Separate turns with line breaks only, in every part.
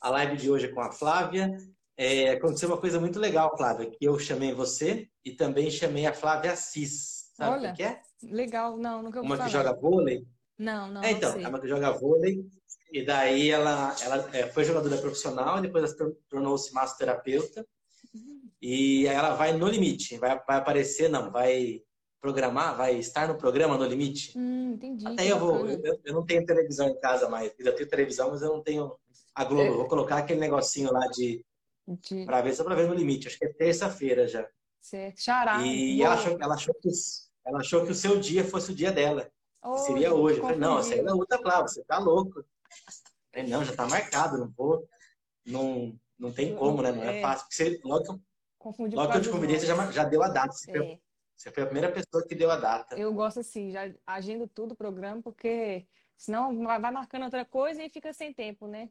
A live de hoje é com a Flávia. É, aconteceu uma coisa muito legal, Flávia, que eu chamei você e também chamei a Flávia Assis. Sabe o que é?
Legal, não, nunca ouvi
Uma
falar.
que joga vôlei.
Não, não,
É, então,
não
é uma que joga vôlei. E daí ela, ela é, foi jogadora profissional e depois ela se tor- tornou-se massoterapeuta. E aí ela vai no limite. Vai, vai aparecer, não, vai programar, vai estar no programa no limite.
Hum, entendi.
Até eu vou. Eu, eu não tenho televisão em casa mais. Eu tenho televisão, mas eu não tenho a Globo.
É.
Vou colocar aquele negocinho lá de
De...
para ver só para ver no limite. Acho que é terça-feira já.
Certo. Xará.
e ela achou, ela, achou que, ela achou que o seu dia fosse o dia dela. seria hoje. Eu falei, não, essa aí é outra Flávia, você tá louco. Eu falei, não, já tá marcado, não vou. Não, não tem como, né? Não é
É.
fácil. Porque você, logo que, eu-
Confundi
logo que eu te convidei, você já, já deu a data. Você, foi,
É.
você foi a primeira pessoa que deu a data.
Eu gosto assim, já agendo tudo o programa, porque senão vai marcando outra coisa e fica sem tempo, né?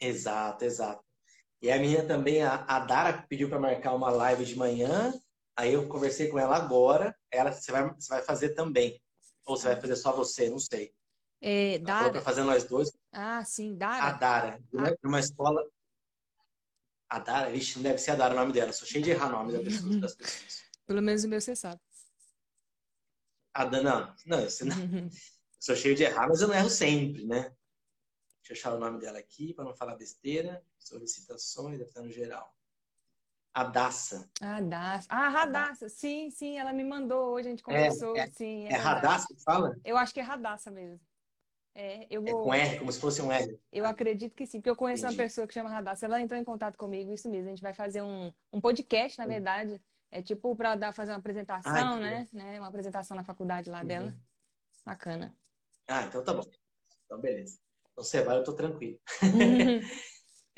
Exato, exato. E a minha também, a, a Dara pediu para marcar uma live de manhã. Aí eu conversei com ela agora. Ela, você vai, você vai fazer também. Ou você vai fazer só você, não sei.
É,
Ela falou
Dara.
para fazer nós dois.
Ah, sim,
A
Dara.
Dara, de uma, escola. A Dara, vixe, não deve ser a Dara o nome dela. Sou cheio de errar nome da pessoa- das pessoas.
Pelo menos o meu você sabe.
A Dana, não, não, eu não- sou cheio de errar, mas eu não erro sempre, né? Deixa eu achar o nome dela aqui para não falar besteira. Solicitações, deve estar no geral. A Daça.
Ah. Ah, Radassa. Sim, sim, ela me mandou hoje, a gente
É,
conversou.
é-
Sim, é
É. Radassa que fala?
Eu acho que é Radassa mesmo. É, eu
É
vou.
com R, como se fosse um R.
Eu acredito que sim, porque eu conheço uma
Entendi.
pessoa que chama Radassa. Ela entrou em contato comigo, isso mesmo. A gente vai fazer um, um podcast, na verdade. É tipo para dar fazer uma apresentação,
que
né? né? Uma apresentação na faculdade lá dela.
Uhum.
Bacana.
Ah, então tá bom. Então, beleza. Então, você vai, eu tô tranquilo.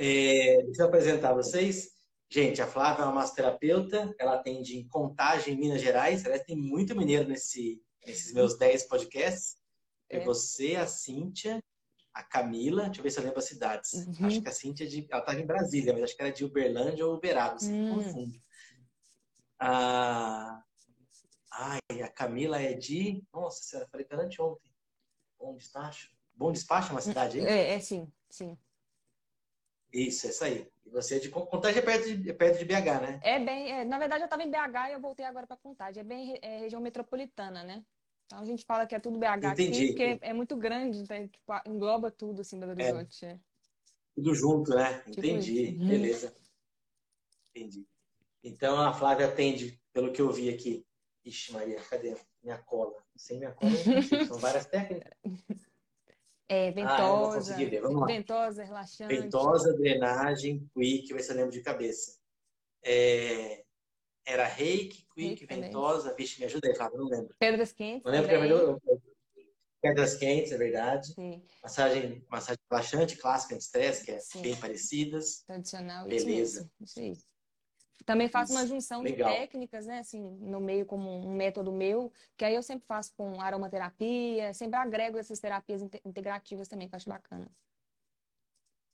É, deixa eu apresentar vocês. Gente, a Flávia é uma massoterapeuta, ela atende em Contagem, Minas Gerais. Ela tem muito mineiro nesse, nesses meus 10 podcasts. É
É.
você, a Cíntia, a Camila, deixa eu ver se eu lembro as cidades.
Uhum.
Acho que a Cíntia, é de, ela estava em Brasília, mas acho que era de Uberlândia ou Uberaba, sempre
Hum.
confundo. A... Ai, a Camila é de... Nossa senhora, falei para ontem. Bom Despacho. Bom Despacho é uma cidade aí?
É, é sim, sim.
Isso, essa aí. E você é de Contagem é perto de, é perto de BH, né?
É bem, é, na verdade eu estava em BH e eu voltei agora para Contagem. É bem é, região metropolitana, né? Então a gente fala que é tudo BH
Entendi.
aqui, porque é muito grande, então, tipo, engloba tudo assim, Belo Horizonte. é.
Tudo junto, né?
Tipo
Entendi.
isso.
Beleza. Entendi. Então a Flávia atende, pelo que eu vi aqui. Ixi, Maria, cadê minha cola? Sem minha cola. São várias técnicas.
É,
Ah,
ventosa,
lá.
ventosa, relaxante.
Ventosa, drenagem, quick, ver se eu lembro de cabeça. É, Era reiki, quick,
Reiki
ventosa. Vixe, me ajuda aí, Flávia, eu não lembro.
Pedras quentes
Não lembro
também.
que eu- eu- Pedras quentes, é verdade.
Sim,
Massagem, massagem relaxante, clássica, anti-estresse, que é
Sim.
bem parecidas.
tradicional, isso
Beleza.
isso aí. Também faço uma junção
legal.
de técnicas, né, assim, no meio como um método meu, que aí eu sempre faço com aromaterapia, sempre agrego essas terapias inte- integrativas também, que eu acho bacana.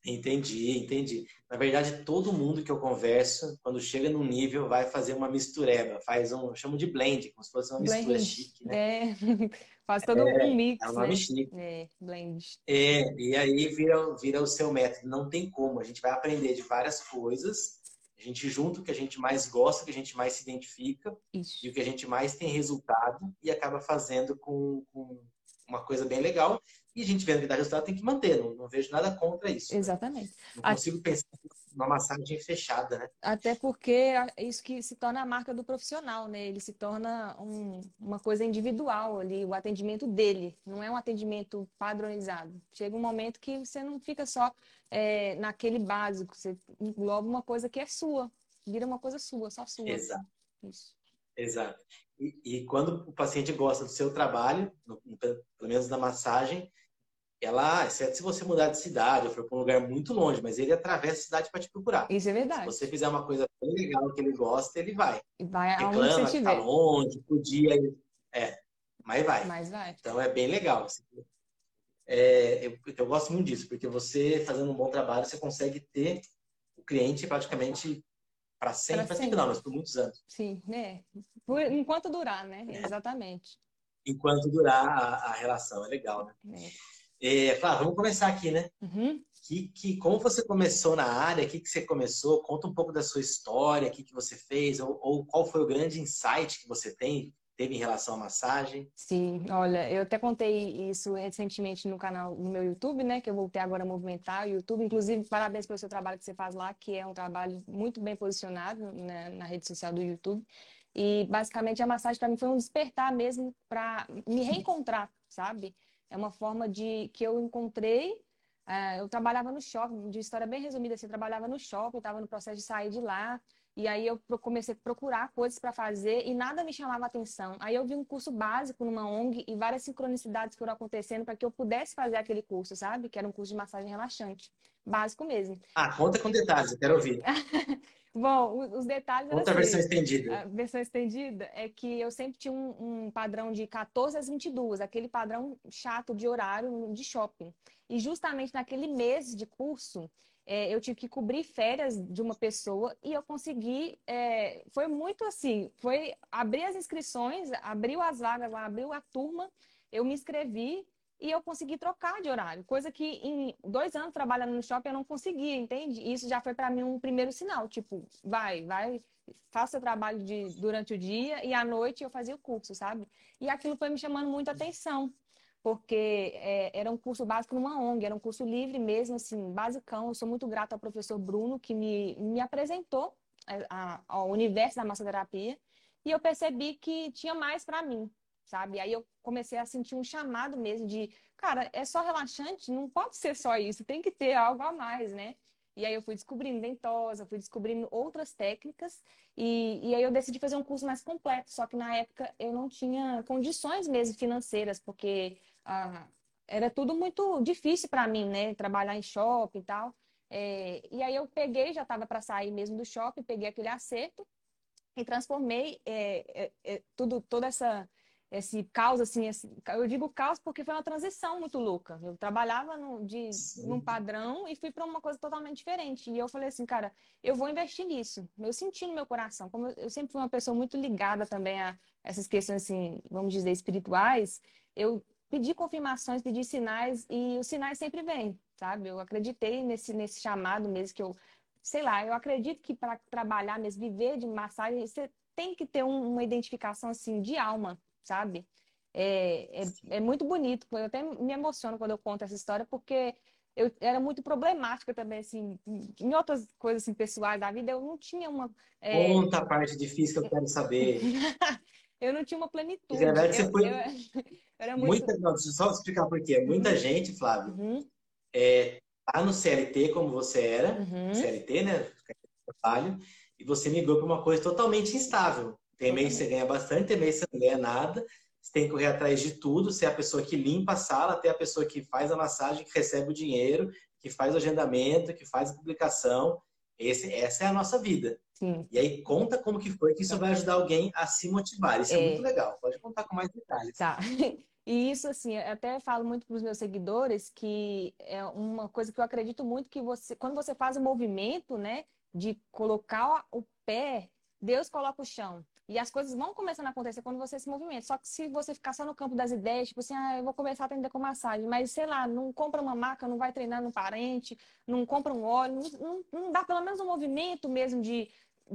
Entendi, entendi. Na verdade, todo mundo que eu converso, quando chega num nível, vai fazer uma mistureba, faz um, eu chamo de blend, como se fosse uma mistura
Blend,
chique, né?
é, faz todo um mix,
É um
né?
chique.
É, blend.
É, e aí vira, vira o seu método. Não tem como. A gente vai aprender de várias coisas. A gente junta o que a gente mais gosta, o que a gente mais se identifica
Isso.
e o que a gente mais tem resultado e acaba fazendo com, com uma coisa bem legal. E a gente vendo que dá resultado tem que manter. Não, não vejo nada contra isso. né?
Exatamente.
Não
A-
consigo pensar numa massagem fechada, né?
Até porque isso que se torna a marca do profissional, né? Ele se torna um- uma coisa individual ali, o atendimento dele, não é um atendimento padronizado. Chega um momento que você não fica só é, naquele básico, você engloba uma coisa que é sua, vira uma coisa sua, só sua.
Exato.
Isso.
Exato. E, e quando o paciente gosta do seu trabalho, no- pelo menos na massagem, ela, exceto se você mudar de cidade ou for para um lugar muito longe, mas ele atravessa a cidade para te procurar.
Isso é
Se
verdade.
você fizer uma coisa bem legal que ele gosta, ele vai.
E vai aonde
Reclama
você
tá
estiver,
longe, podia ir. É, mas vai.
mas vai.
Então é bem legal. É, eu, eu gosto muito disso, porque você fazendo um bom trabalho, você consegue ter o cliente praticamente para sempre, para sempre não, mas por muitos anos.
Sim, né? Por- enquanto durar, né? Exatamente.
Enquanto durar a, a relação, é legal, né?
É.
É, Flávia, vamos começar aqui, né? Uhum. Que, que, como você começou na área, o que, que você começou? Conta um pouco da sua história, o que, que você fez, ou, ou qual foi o grande insight que você tem teve em relação à massagem?
Sim, olha, eu até contei isso recentemente no canal, no meu YouTube, né, que eu voltei agora a movimentar o YouTube. Inclusive, parabéns pelo seu trabalho que você faz lá, que é um trabalho muito bem posicionado né, na rede social do YouTube. E basicamente a massagem para mim foi um despertar mesmo para me reencontrar, sabe? É uma forma de que eu encontrei. Uh, eu trabalhava no shopping, de história bem resumida, assim, eu trabalhava no shopping, estava no processo de sair de lá. E aí eu comecei a procurar coisas para fazer e nada me chamava atenção. Aí eu vi um curso básico numa ONG e várias sincronicidades foram acontecendo para que eu pudesse fazer aquele curso, sabe? Que era um curso de massagem relaxante. Básico mesmo.
Ah, conta com detalhes, eu quero ouvir.
Bom, os detalhes.
Conta a versão estendida.
A versão estendida é que eu sempre tinha um, um, padrão de 14 às 22, aquele padrão chato de horário de shopping. E justamente naquele mês de curso, é, eu tive que cobrir férias de uma pessoa e eu consegui. É, foi muito assim: foi abrir as inscrições, abriu as vagas lá, abriu a turma, eu me inscrevi e eu consegui trocar de horário, coisa que em dois anos trabalhando no shopping eu não conseguia, entende? E isso já foi para mim um primeiro sinal: tipo, vai, vai, faça seu trabalho de, durante o dia e à noite eu fazia o curso, sabe? E aquilo foi me chamando muita atenção porque é, era um curso básico numa ONG, era um curso livre mesmo, assim, basicão. Eu sou muito grata ao professor Bruno, que me, me apresentou é, a, ao universo da massoterapia, e eu percebi que tinha mais para mim, sabe? Aí eu comecei a sentir um chamado mesmo de, cara, é só relaxante? Não pode ser só isso, tem que ter algo a mais, né? E aí eu fui descobrindo dentosa, fui descobrindo outras técnicas e, e aí eu decidi fazer um curso mais completo. Só que na época eu não tinha condições mesmo financeiras, porque ah, era tudo muito difícil para mim, né? Trabalhar em shopping e tal. É, e aí eu peguei, já estava para sair mesmo do shopping, peguei aquele acerto e transformei é, é, é tudo, toda essa esse caos, assim, esse, eu digo caos porque foi uma transição muito louca. Eu trabalhava no, de, num padrão e fui para uma coisa totalmente diferente. E eu falei assim, cara, eu vou investir nisso. Eu senti no meu coração, como eu, eu sempre fui uma pessoa muito ligada também a essas questões, assim, vamos dizer, espirituais, eu pedi confirmações, pedi sinais e os sinais sempre vêm, sabe? Eu acreditei nesse, nesse chamado mesmo que eu, sei lá, eu acredito que para trabalhar mesmo, viver de massagem, você tem que ter um, uma identificação, assim, de alma, sabe? É, é, é, muito bonito. Eu até me emociono quando eu conto essa história, porque eu era muito problemática também, assim, em outras coisas assim, pessoais da vida, eu não tinha uma.
É... Conta a parte difícil que eu quero saber.
eu não tinha uma plenitude.
É verdade, você foi. Eu, era muito... Muita, não, deixa eu só explicar por quê. Muita uhum. gente, Flávio, uhum. é, tá no CLT como você era, uhum. CLT, né? Trabalho, e você migrou para uma coisa totalmente instável. Tem mês que você ganha bastante, tem mês que você não ganha nada. Você tem que correr atrás de tudo, ser a pessoa que limpa a sala, até a pessoa que faz a massagem, que recebe o dinheiro, que faz o agendamento, que faz a publicação. Esse, essa é a nossa vida. Sim. E aí conta como que foi, que isso vai ajudar alguém a se motivar. Isso é, é muito legal. Pode contar com mais detalhes.
Tá. E isso, assim, eu até falo muito para os meus seguidores que é uma coisa que eu acredito muito que você, quando você faz o movimento, né, de colocar o pé, Deus coloca o chão. E as coisas vão começando a acontecer quando você se movimenta. Só que se você ficar só no campo das ideias, tipo assim, ah, eu vou começar a atender com massagem, mas sei lá, não compra uma maca, não vai treinar no parente, não compra um óleo, não, não, não dá pelo menos um movimento mesmo de,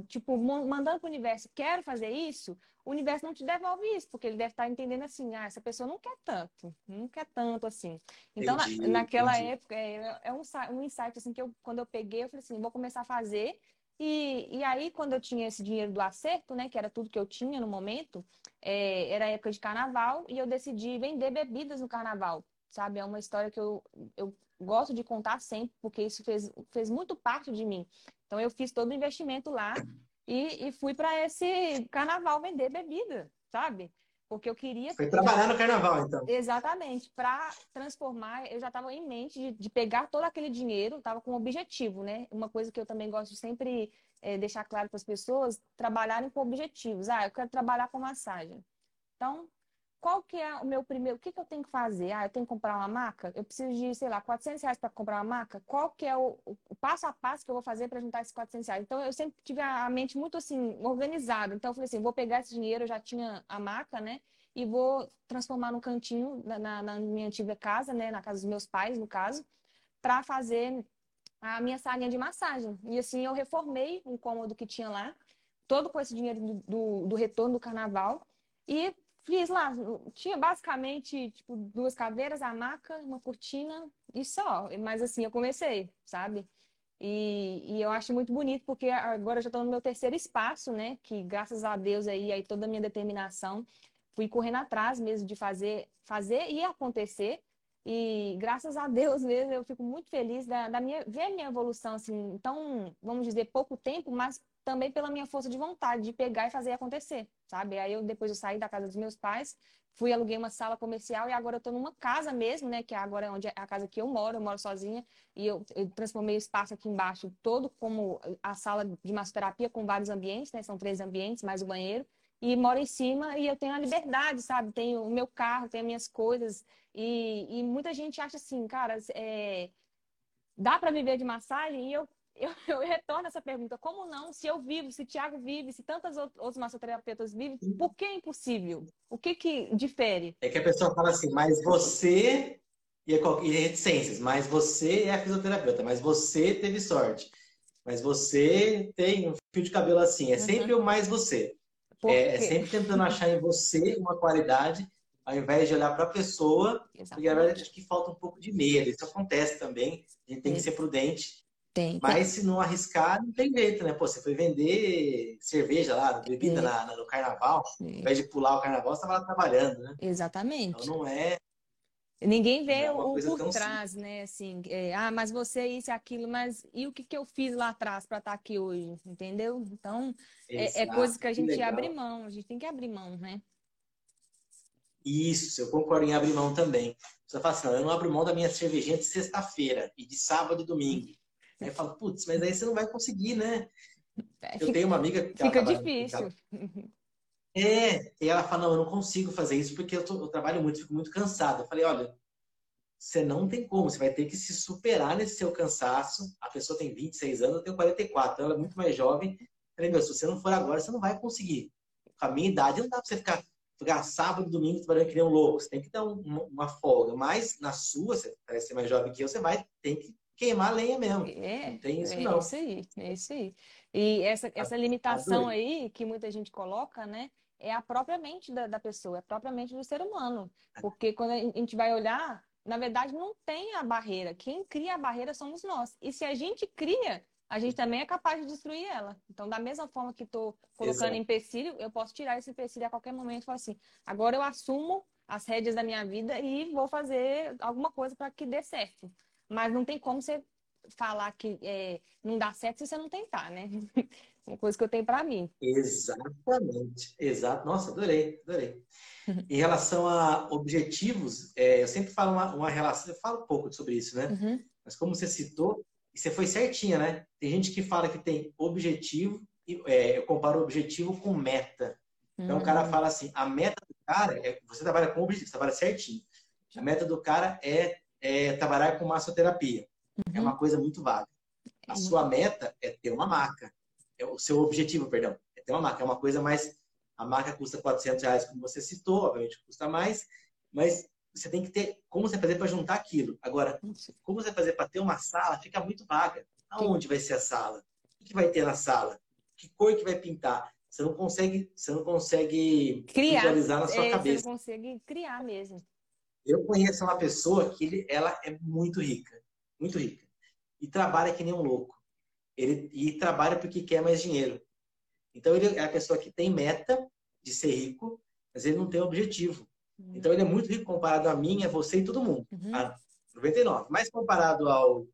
tipo, mandando para o universo, quero fazer isso, o universo não te devolve isso, porque ele deve estar entendendo assim, ah, essa pessoa não quer tanto, não quer tanto assim. Então, entendi, na, naquela entendi. época, é, é, um, um insight assim que eu, quando eu peguei, eu falei assim, vou começar a fazer e, e aí, quando eu tinha esse dinheiro do acerto, né, que era tudo que eu tinha no momento, é, era época de carnaval e eu decidi vender bebidas no carnaval, sabe? É uma história que eu, eu gosto de contar sempre, porque isso fez, fez muito parte de mim. Então, eu fiz todo o investimento lá e, e fui para esse carnaval vender bebida, sabe? Porque eu queria.
Foi trabalhar no carnaval, então.
Exatamente. Para transformar, eu já estava em mente de, de, pegar todo aquele dinheiro, estava com um objetivo, né? Uma coisa que eu também gosto de sempre é, deixar claro para as pessoas: trabalharem com objetivos. Ah, eu quero trabalhar com massagem. Então, qual que é o meu primeiro, o que, que eu tenho que fazer? Ah, eu tenho que comprar uma maca? Eu preciso de, sei lá, 400 reais para comprar uma maca? Qual que é o, o, passo a passo que eu vou fazer para juntar esses 400 reais? Então, eu sempre tive a mente muito, assim, organizada. Então, eu falei assim, vou pegar esse dinheiro, eu já tinha a maca, né? e vou transformar no cantinho na, na, na minha antiga casa, né, na casa dos meus pais, no caso, para fazer a minha salinha de massagem. E assim eu reformei um cômodo que tinha lá, todo com esse dinheiro do, do, do retorno do carnaval, e fiz lá. Tinha basicamente tipo, duas cadeiras, a maca, uma cortina e só. Mas assim, eu comecei, sabe? E, e, eu acho muito bonito porque agora eu já estou no meu terceiro espaço, né? Que graças a Deus aí, aí toda a minha determinação, fui correndo atrás mesmo de fazer, fazer e acontecer. E graças a Deus mesmo, eu fico muito feliz da, da minha, ver a minha evolução, assim, então, vamos dizer, pouco tempo, mas também pela minha força de vontade de pegar e fazer acontecer, sabe? Aí eu, depois eu saí da casa dos meus pais, fui, aluguei uma sala comercial e agora eu tô numa casa mesmo, né? Que agora é onde é a casa que eu moro, eu moro sozinha, e eu, eu transformei o espaço aqui embaixo todo como a sala de massoterapia com vários ambientes, né? São três ambientes, mais o banheiro e moro em cima e eu tenho a liberdade, sabe? Tenho o meu carro, tenho as minhas coisas. E, e muita gente acha assim, cara, é, dá para viver de massagem? E eu, eu, eu, retorno essa pergunta: como não? Se eu vivo, se Tiago vive, se tantas outros massoterapeutas vivem, por que é impossível? O que que difere?
É que a pessoa fala assim, mas você. E é reticências, mas você é a fisioterapeuta, mas você teve sorte. Mas você tem um fio de cabelo assim, é uhum. sempre o mais você. É, é, sempre tentando achar em você uma qualidade, ao invés de olhar para a pessoa, Exatamente. porque na verdade acho que falta um pouco de medo. Isso acontece também, a gente tem que ser prudente. Tem, Mas se não arriscar, não tem jeito, né? Pô, você foi vender cerveja lá, bebida na, na, no carnaval, ao invés de pular o carnaval, você estava lá trabalhando, né?
Exatamente.
Então não é,
Ninguém vê é o por trás, simples. né? Assim, é, ah, mas você isso e aquilo, mas e o que, que eu fiz lá atrás para estar tá aqui hoje, entendeu? Então, é, é, coisa que a gente que abre mão, a gente tem que abrir mão, né?
Isso, eu concordo em abrir mão também. Você fala assim, eu não abro mão da minha cervejinha de sexta-feira e de sábado e domingo. Aí eu falo, putz, mas aí você não vai conseguir, né? É, eu tenho uma amiga
que. Fica difícil.
É, e ela fala, não, eu não consigo fazer isso porque eu, tô, eu trabalho muito, fico muito cansado. Eu falei, olha, você não tem como, você vai ter que se superar nesse seu cansaço. A pessoa tem 26 anos, eu tenho 44, então ela é muito mais jovem. Eu falei, meu, se você não for agora, você não vai conseguir. Com a minha idade, não dá pra você ficar, ficar sábado, domingo, trabalhando que nem um louco. Você tem que dar um, uma folga. Mas na sua, você parece ser mais jovem que eu, você vai, tem que queimar a lenha mesmo. É, não tem isso,
é
não.
É isso aí, é isso aí. E essa, essa limitação aí que muita gente coloca, né? é a própria mente da, da pessoa, é a própria mente do ser humano. Porque quando a gente vai olhar, na verdade, não tem a barreira. Quem cria a barreira somos nós. E se a gente cria, a gente também é capaz de destruir ela. Então, da mesma forma que estou colocando Exato. empecilho, eu posso tirar esse empecilho a qualquer momento e falar assim: agora eu assumo as rédeas da minha vida e vou fazer alguma coisa para que dê certo. Mas não tem como você falar que é, não dá certo se você não tentar, né? Uma coisa que eu tenho para mim.
Exatamente. Exato. Nossa, adorei, adorei. em relação a objetivos, é, eu sempre falo uma, uma, relação, eu falo um pouco sobre isso, né? Uhum. Mas como você citou, e você foi certinha, né? Tem gente que fala que tem objetivo, e, é, eu comparo objetivo com meta. Então uhum. o cara hum. fala assim, a meta do cara, é, você trabalha com objetivo, você trabalha certinho. A meta do cara é, é trabalhar com massoterapia. É uhum. É uma coisa muito vaga. A sua meta é ter uma marca é o seu objetivo, perdão, é ter uma marca. É uma coisa mais. A marca custa 400 reais, como você citou, obviamente custa mais, mas você tem que ter como você fazer para juntar aquilo. Agora, como você fazer para ter uma sala fica muito vaga. Aonde vai ser a sala? O que vai ter na sala? Que cor que vai pintar? Você não consegue, você não consegue
criar, visualizar na sua é, cabeça. Você não consegue criar mesmo.
Eu conheço uma pessoa que ele, ela é muito rica, muito rica, e trabalha que nem um louco ele e trabalha porque quer mais dinheiro. Então ele é a pessoa que tem meta de ser rico, mas ele não tem objetivo. Uhum. Então ele é muito rico comparado a mim, a você e todo mundo. Uhum. A 99. Mas comparado ao,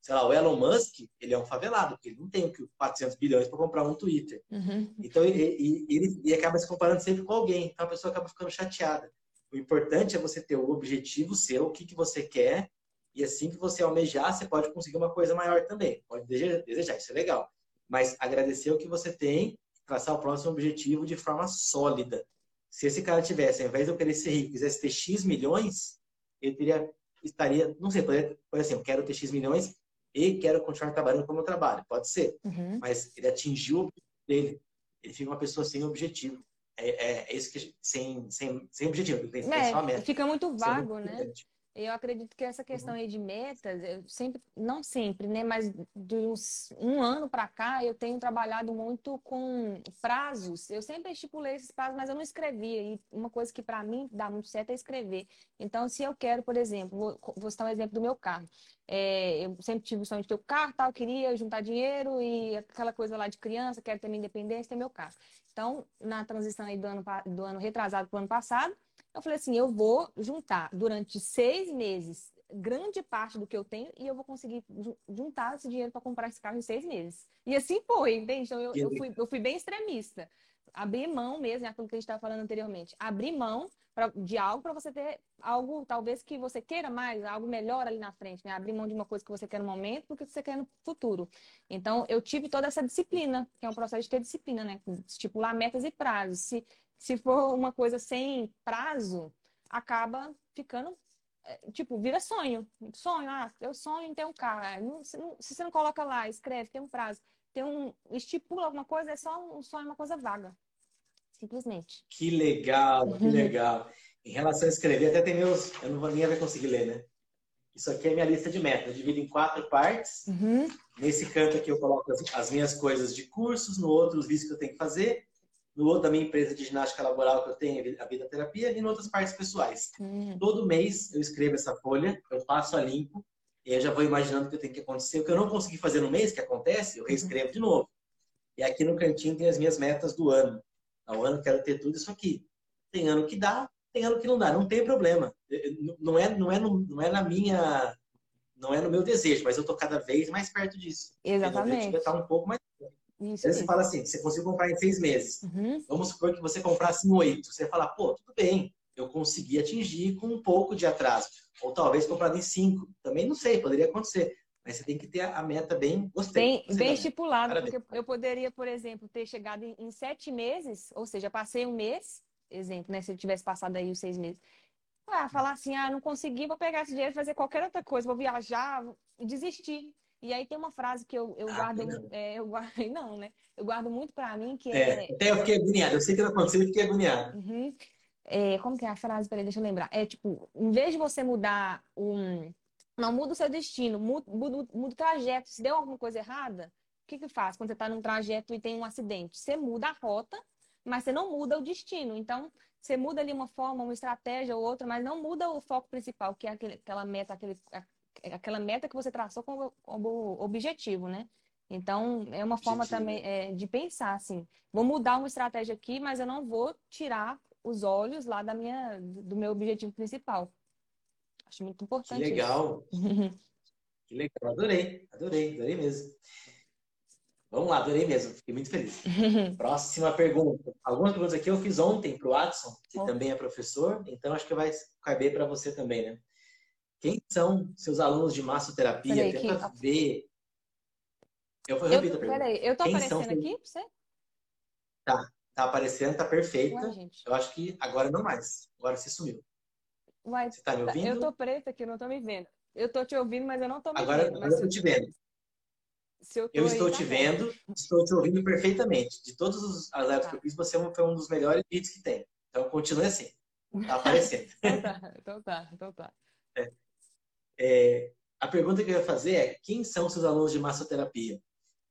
sei lá, o Elon Musk, ele é um favelado, porque ele não tem 400 bilhões para comprar um Twitter. Uhum. Então ele, ele, ele, acaba se comparando sempre com alguém. Então a pessoa acaba ficando chateada. O importante é você ter o objetivo seu, o que, que você quer, e assim que você almejar, você pode conseguir uma coisa maior também. Pode desejar, isso é legal. Mas agradecer o que você tem, traçar o próximo objetivo de forma sólida. Se esse cara tivesse, ao invés de eu querer ser rico, quisesse ter X milhões, ele teria, estaria, não sei, pode, pode assim, eu quero ter X milhões e quero continuar trabalhando como eu trabalho. Pode ser. Uhum. Mas ele atingiu o objetivo dele. Ele fica uma pessoa sem objetivo. É, é, é isso que sem, sem, sem objetivo, tem,
é,
só meta.
Fica muito vago, né? Importante. Eu acredito que essa questão uhum. aí de metas, eu sempre, não sempre, né, mas de uns um ano para cá, eu tenho trabalhado muito com prazos. Eu sempre estipulei esses prazos, mas eu não escrevia. E uma coisa que para mim dá muito certo é escrever. Então, se eu quero, por exemplo, vou, vou citar um exemplo do meu carro. É, eu sempre tive o sonho de ter o um carro, tal, queria juntar dinheiro e aquela coisa lá de criança, quero ter minha independência, ter meu carro. Então, na transição aí do ano, do ano retrasado para o ano passado, eu falei assim, eu vou juntar durante seis meses grande parte do que eu tenho e eu vou conseguir juntar esse dinheiro para comprar esse carro em seis meses. E assim foi, entende? Então, eu, eu, fui, eu fui bem extremista. Abrir mão mesmo, é aquilo que a gente estava falando anteriormente. Abrir mão pra, de algo para você ter algo, talvez, que você queira mais, algo melhor ali na frente, né? Abrir mão de uma coisa que você quer no momento porque você quer no futuro. Então, eu tive toda essa disciplina, que é um processo de ter disciplina, né? Estipular metas e prazos. Se se for uma coisa sem prazo, acaba ficando é, tipo, vira sonho. Sonho, ah, eu sonho em ter um carro. se, se, você não coloca lá, escreve, tem um prazo, tem um. estipula alguma coisa, é só um sonho, uma coisa vaga. Simplesmente.
Que legal, que legal. Em relação a escrever, até tem meus. Eu não vou nem vai conseguir ler, né? Isso aqui é minha lista de metas. Eu divido em quatro partes. Uhum. Nesse canto aqui eu coloco as, as minhas coisas de cursos, no outro os vídeos que eu tenho que fazer no outro da minha empresa de ginástica laboral que eu tenho, a vida terapia, e em outras partes pessoais. Hum. Todo mês eu escrevo essa folha, eu passo a limpo, e eu já vou imaginando o que tem que acontecer. O que eu não consegui fazer no mês, que acontece, eu reescrevo de novo. E aqui no cantinho tem as minhas metas do ano. Ao ano eu quero ter tudo isso aqui. Tem ano que dá, tem ano que não dá, não tem problema. Não é, não é, não é na minha, não é no meu desejo, mas eu estou cada vez mais perto disso.
Exatamente.
É estar um pouco mais isso Aí você fala assim, você conseguiu comprar em seis meses. Uhum. Vamos supor que você comprasse em oito. Você fala, pô, tudo bem, eu consegui atingir com um pouco de atraso. Ou talvez comprado em cinco. Também não sei, poderia acontecer. Mas você tem que ter a meta bem,
gostei. Bem, bem estipulada, porque eu poderia, por exemplo, ter chegado em, em, sete meses, ou seja, passei um mês, exemplo, né? Se eu tivesse passado aí os seis meses. Ah, falar assim, ah, não consegui, vou pegar esse dinheiro e fazer qualquer outra coisa, vou viajar, desistir. E aí tem uma frase que eu, eu ah, guardo, é, eu guardo, não, né? Eu guardo muito para mim que
é, é. Até eu fiquei agoniada. Eu sei que não aconteceu, eu fiquei agoniada.
Uhum. É, como que é a frase? Peraí, deixa eu lembrar. É tipo, em vez de você mudar um. Não, muda o seu destino, muda, muda, muda o trajeto. Se deu alguma coisa errada, o que que faz quando você está num trajeto e tem um acidente? Você muda a rota, mas você não muda o destino. Então, você muda ali uma forma, uma estratégia ou outra, mas não muda o foco principal, que é aquele, aquela meta, aquele, aquela meta que você traçou como, como objetivo, né? Então, é uma forma também é, de pensar, assim, vou mudar uma estratégia aqui, mas eu não vou tirar os olhos lá da minha, do meu objetivo principal. Acho muito importante.
Que legal. que legal. Adorei, adorei, adorei mesmo. Vamos lá, adorei mesmo. Fiquei muito feliz. Próxima pergunta. Algumas perguntas aqui eu fiz ontem para o Watson, que oh. também é professor, então acho que vai caber para você também, né? Quem são seus alunos de massoterapia? Peraí, Tenta que... ver.
Eu vou repetir a pergunta. Peraí, eu tô Quem aparecendo são... aqui pra você?
Tá, tá aparecendo, tá perfeita. Ué, eu acho que agora não mais. Agora você sumiu.
Ué, você tá me ouvindo? Eu tô preta aqui, não tô me vendo. Eu tô te ouvindo, mas eu não tô me
agora,
vendo.
Agora eu tô te vendo. eu, eu estou aí, te tá vendo, estou te ouvindo perfeitamente. De todos os lives tá. que eu fiz, você é foi um dos melhores vídeos que tem. Então continue assim. Tá aparecendo.
então tá, então tá, então tá. É.
É, a pergunta que eu ia fazer é: quem são seus alunos de massoterapia?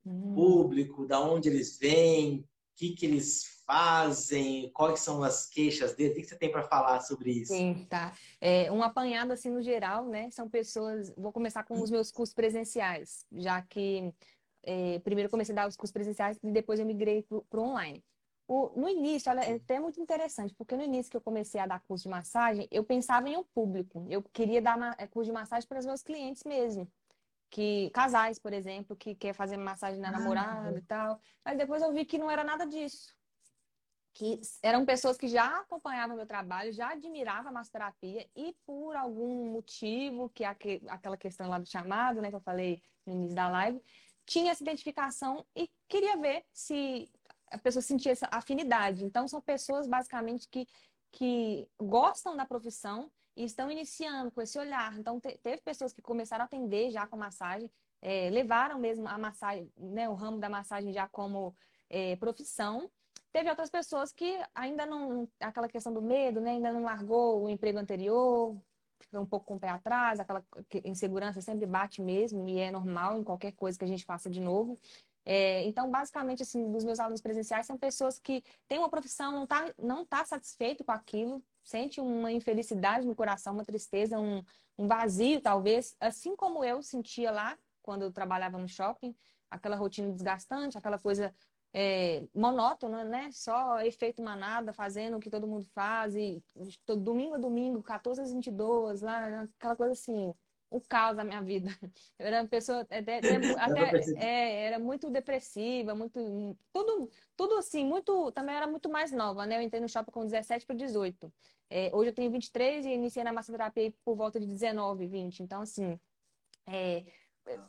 Hum. Público, da onde eles vêm, o que, que eles fazem, quais são as queixas deles, o que você tem para falar sobre isso?
Sim, tá. É, um apanhado assim no geral, né? São pessoas. Vou começar com os meus cursos presenciais, já que é, primeiro comecei a dar os cursos presenciais e depois eu migrei para o online. O, no início, olha, é até muito interessante, porque no início que eu comecei a dar curso de massagem, eu pensava em um público. Eu queria dar é, curso de massagem para os meus clientes mesmo. Que, casais, por exemplo, que quer fazer massagem na ah, namorada e tal. Mas depois eu vi que não era nada disso. Que eram pessoas que já acompanhavam meu trabalho, já admiravam a massoterapia e por algum motivo, que é aquela questão lá do chamado, né, que eu falei no início da live, tinha essa identificação e queria ver se a pessoa sentir essa afinidade. Então, são pessoas basicamente que, que gostam da profissão e estão iniciando com esse olhar. Então, te, teve pessoas que começaram a atender já com massagem, é, levaram mesmo a massagem, né, o ramo da massagem já como é, profissão. Teve outras pessoas que ainda não, aquela questão do medo, né? Ainda não largou o emprego anterior, fica um pouco com o pé atrás, aquela insegurança sempre bate mesmo e é normal em qualquer coisa que a gente faça de novo. É, então, basicamente, assim, dos meus alunos presenciais são pessoas que têm uma profissão, não está não tá satisfeito com aquilo, sente uma infelicidade no coração, uma tristeza, um, um vazio, talvez, assim como eu sentia lá quando eu trabalhava no shopping, aquela rotina desgastante, aquela coisa é, monótona, né? Só efeito manada, fazendo o que todo mundo faz, e todo, domingo a domingo, 14 às 22, lá, aquela coisa assim, o caos da minha vida. Eu era uma pessoa até, até é, era muito depressiva, muito tudo, tudo assim, muito também era muito mais nova, né? Eu entrei no shopping com 17 para 18. É, hoje eu tenho 23 e iniciei na massoterapia por volta de 19, 20. Então assim, é,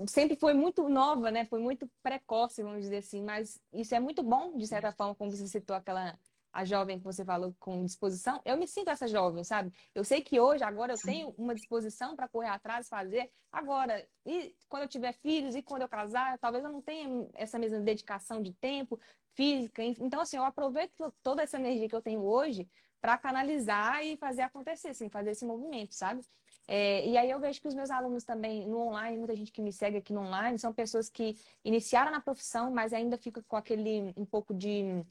sempre foi muito nova, né? Foi muito precoce, vamos dizer assim, mas isso é muito bom, de certa forma, como você citou aquela a jovem que você falou com disposição, eu me sinto essa jovem, sabe? Eu sei que hoje, agora, eu tenho uma disposição para correr atrás, fazer. Agora, e quando eu tiver filhos, e quando eu casar, talvez eu não tenha essa mesma dedicação de tempo, física. Então, assim, eu aproveito toda essa energia que eu tenho hoje para canalizar e fazer acontecer, assim, fazer esse movimento, sabe? É, e aí eu vejo que os meus alunos também no online, muita gente que me segue aqui no online, são pessoas que iniciaram na profissão, mas ainda fica com aquele um pouco de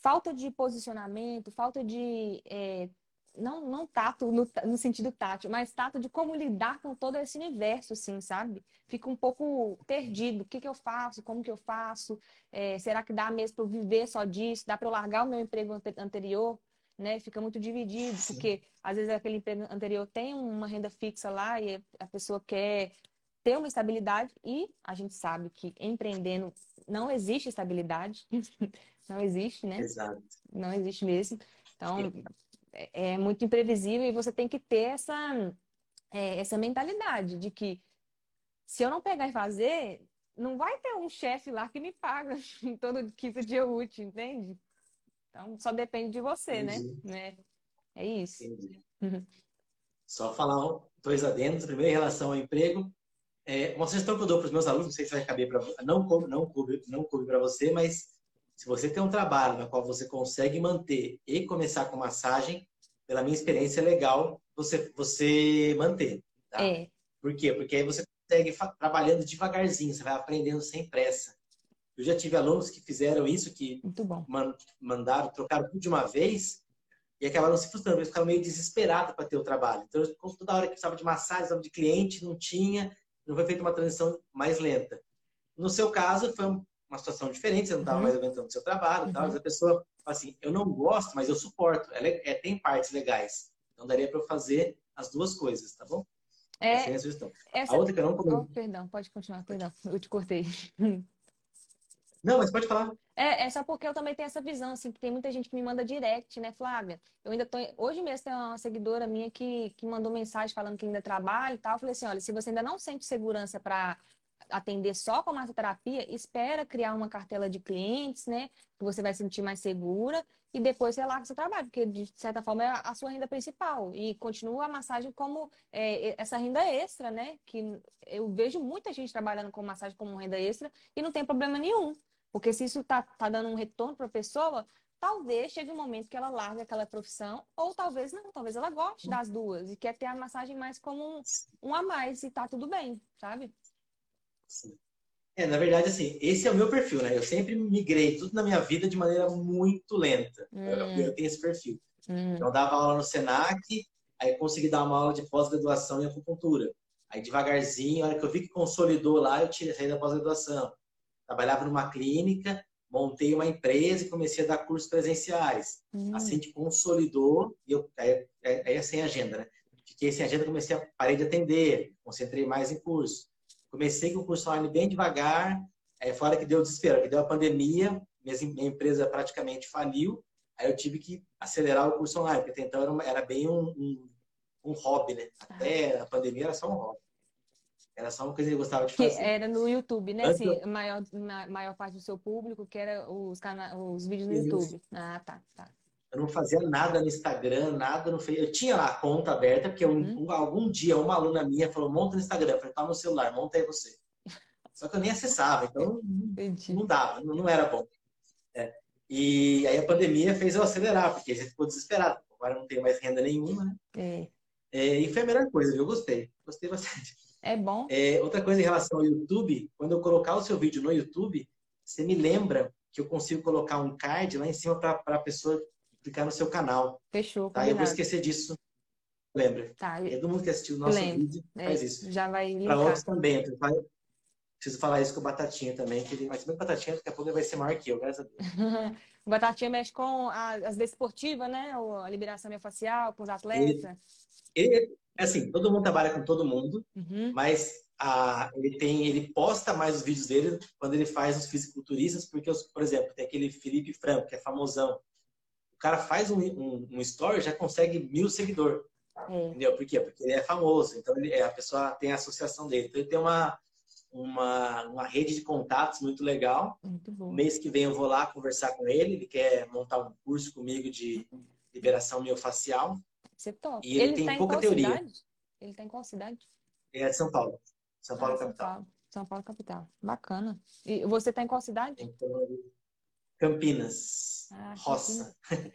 falta de posicionamento, falta de. É, não, não tato no, no, sentido tátil, mas tato de como lidar com todo esse universo, assim, sabe? Fica um pouco perdido. O que, que eu faço? Como que eu faço? É, será que dá mesmo para eu viver só disso? Dá para eu largar o meu emprego anterior? Né? Fica muito dividido, Sim. porque às vezes aquele emprego anterior tem uma renda fixa lá e a pessoa quer ter uma estabilidade e a gente sabe que empreendendo não existe estabilidade. Não existe, né?
Exato.
Não existe mesmo. Então, é, é, muito imprevisível e você tem que ter essa, é, essa mentalidade de que se eu não pegar e fazer, não vai ter um chefe lá que me paga em todo quinto dia útil, entende? Então, só depende de você, né? Entendi. né? É isso.
Uhum. Só falar dois adendos. Primeiro, em relação ao emprego. É, uma sugestão que eu dou para os meus alunos, não sei se vai caber para não coube, não coube, não coube para você, mas se você tem um trabalho no qual você consegue manter e começar com massagem, pela minha experiência é legal você, você manter. Tá? É. Por quê? Porque aí você consegue trabalhando devagarzinho, você vai aprendendo sem pressa. Eu já tive alunos que fizeram isso, que man, mandaram, trocaram tudo de uma vez e acabaram se frustrando, eles ficaram meio desesperados para ter o trabalho. Então, toda hora que precisava de massagem, precisava de cliente, não tinha, não foi feita uma transição mais lenta. No seu caso, foi um uma situação diferente, você não estava uhum. mais aguentando o seu trabalho uhum. tal, mas a pessoa assim, eu não gosto, mas eu suporto. Ela é, é tem partes legais. Então daria para eu fazer as duas coisas, tá bom?
É, essa é a sugestão. Essa... A outra que eu não comentei. Oh, perdão, pode continuar, perdão. Eu te cortei.
Não, mas pode falar.
É, é só porque eu também tenho essa visão, assim, que tem muita gente que me manda direct, né, Flávia? Eu ainda tô. Hoje mesmo tem uma seguidora minha que, que mandou mensagem falando que ainda trabalha e tal. Eu falei assim: olha, se você ainda não sente segurança para atender só com massoterapia, espera criar uma cartela de clientes, né? Que você vai se sentir mais segura e depois o seu trabalho, porque de certa forma é a sua renda principal. E continua a massagem como é, essa renda extra, né? Que eu vejo muita gente trabalhando com massagem como renda extra e não tem problema nenhum. Porque se isso tá, tá dando um retorno para a pessoa, talvez chegue um momento que ela largue aquela profissão, ou talvez não, talvez ela goste das duas e quer ter a massagem mais como um, um a mais e tá tudo bem, sabe?
Sim. É, na verdade, assim, esse é o meu perfil, né? Eu sempre migrei tudo na minha vida de maneira muito lenta. Hum. Eu, eu, tenho esse perfil. Hum. Então, eu dava aula no SENAC, aí consegui dar uma aula de pós-graduação em acupuntura. Aí, devagarzinho, a hora que eu vi que consolidou lá, eu tirei, saí da pós-graduação. Trabalhava numa clínica, montei uma empresa e comecei a dar cursos presenciais. Hum. Assim que consolidou, e eu, aí, aí é sem agenda, né? Fiquei sem agenda, comecei a parei de atender, concentrei mais em curso. Comecei com o curso online bem devagar, é, fora que deu desespero, que deu a pandemia, minha empresa praticamente faliu, aí eu tive que acelerar o curso online, porque então era, uma, era bem um, um, um, hobby, né? Até a pandemia era só um hobby. Era só uma coisa que eu gostava de fazer.
Que era no YouTube, né? Assim, a maior, maior parte do seu público, que era os, cana os vídeos no Isso. YouTube. Ah, tá, tá.
Eu não fazia nada no Instagram, nada no Facebook. Eu tinha lá a conta aberta, porque uhum. um, algum dia uma aluna minha falou: monta no Instagram. Eu falei: tá no celular, monta aí você. Só que eu nem acessava, então não, não dava, não, não, era bom. É. E aí a pandemia fez eu acelerar, porque a gente ficou desesperado. Agora não tem mais renda nenhuma, né?
É.
É, e foi a melhor coisa? Eu gostei. Gostei bastante.
É bom.
É, outra coisa em relação ao YouTube, quando eu colocar o seu vídeo no YouTube, você me lembra que eu consigo colocar um card lá em cima para a pessoa clicar no seu canal.
Fechou.
Tá? Eu vou esquecer disso. Lembra?
Tá.
Todo mundo que assistiu o nosso
Lembro.
vídeo faz isso.
Já vai
Para outros também. Preciso falar isso com o Batatinha também, que ele, mas se bem que o Batatinha daqui a pouco ele vai ser maior que eu, graças a Deus.
O Batatinha mexe com a- as desportivas, né? A liberação miofascial com os atletas.
Ele, assim, todo mundo trabalha com todo mundo,
Uhum.
mas a, ele tem, ele posta mais os vídeos dele quando ele faz os fisiculturistas, porque, os, por exemplo, tem aquele Felipe Franco, que é famosão. O cara faz um, um, um story já consegue mil seguidores.
É.
Entendeu? Por quê? Porque ele é famoso, então ele, é, a pessoa tem a associação dele. Então ele tem uma, uma, uma rede de contatos muito legal.
Muito bom.
Mês que vem eu vou lá conversar com ele, ele quer montar um curso comigo de liberação miofacial.
Você.
E ele tem
tá em
pouca
qual
teoria.
cidade? Ele tá em qual cidade?
Ele é de São Paulo. São Paulo
Ah, São
capital.
Paulo. São Paulo capital. Bacana. E você tá em qual cidade?
Então, Campinas,
Ah,
roça.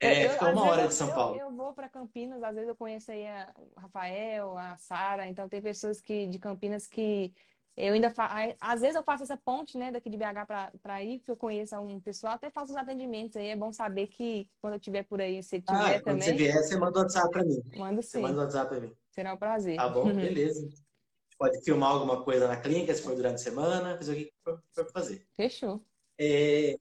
Eu-
É,
eu-
fica uma hora
eu-
de São
eu-
Paulo.
Eu, vou para Campinas, às vezes eu conheço aí a- o Rafael, a Sara, então tem pessoas que de Campinas que eu ainda fa... aí, às vezes eu faço essa ponte, né, daqui de BH para ir, porque eu conheço um pessoal, até faço os atendimentos aí, é bom saber que quando eu estiver por aí, se tiver
Ah, quando você
também,
vier, você manda o WhatsApp pra mim.
manda
Você
sim,
manda o WhatsApp pra mim.
será um prazer.
Tá bom? Beleza. Pode filmar alguma coisa na clínica, se for durante a semana, fazer o que for for fazer.
Fechou.
É,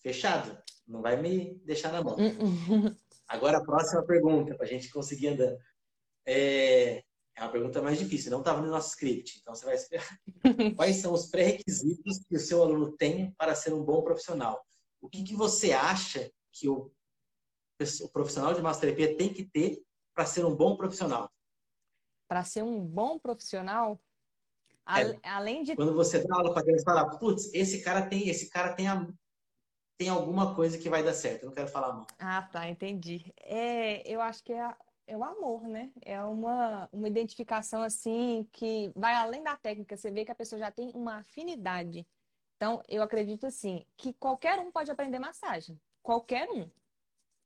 Fechado? Não vai me deixar na mão.
Hum, hum.
Agora a próxima pergunta, para a gente conseguir andando. É, é uma pergunta mais difícil, não estava no nosso script, então você vai esperar. Quais são os pré-requisitos que o seu aluno tem para ser um bom profissional? O que, que você acha que o, o profissional de massoterapia tem que ter para ser um bom profissional?
Para ser um bom profissional, a-
É.
além de
Quando você dá aula para eles falar, putz, esse cara tem, esse cara tem, a, tem alguma coisa que vai dar certo. Eu não quero falar não.
Ah, tá, entendi. É, eu acho que é, a- é o amor, né? É uma, uma identificação assim que vai além da técnica. Você vê que a pessoa já tem uma afinidade. Então, eu acredito assim, que qualquer um pode aprender massagem. Qualquer um.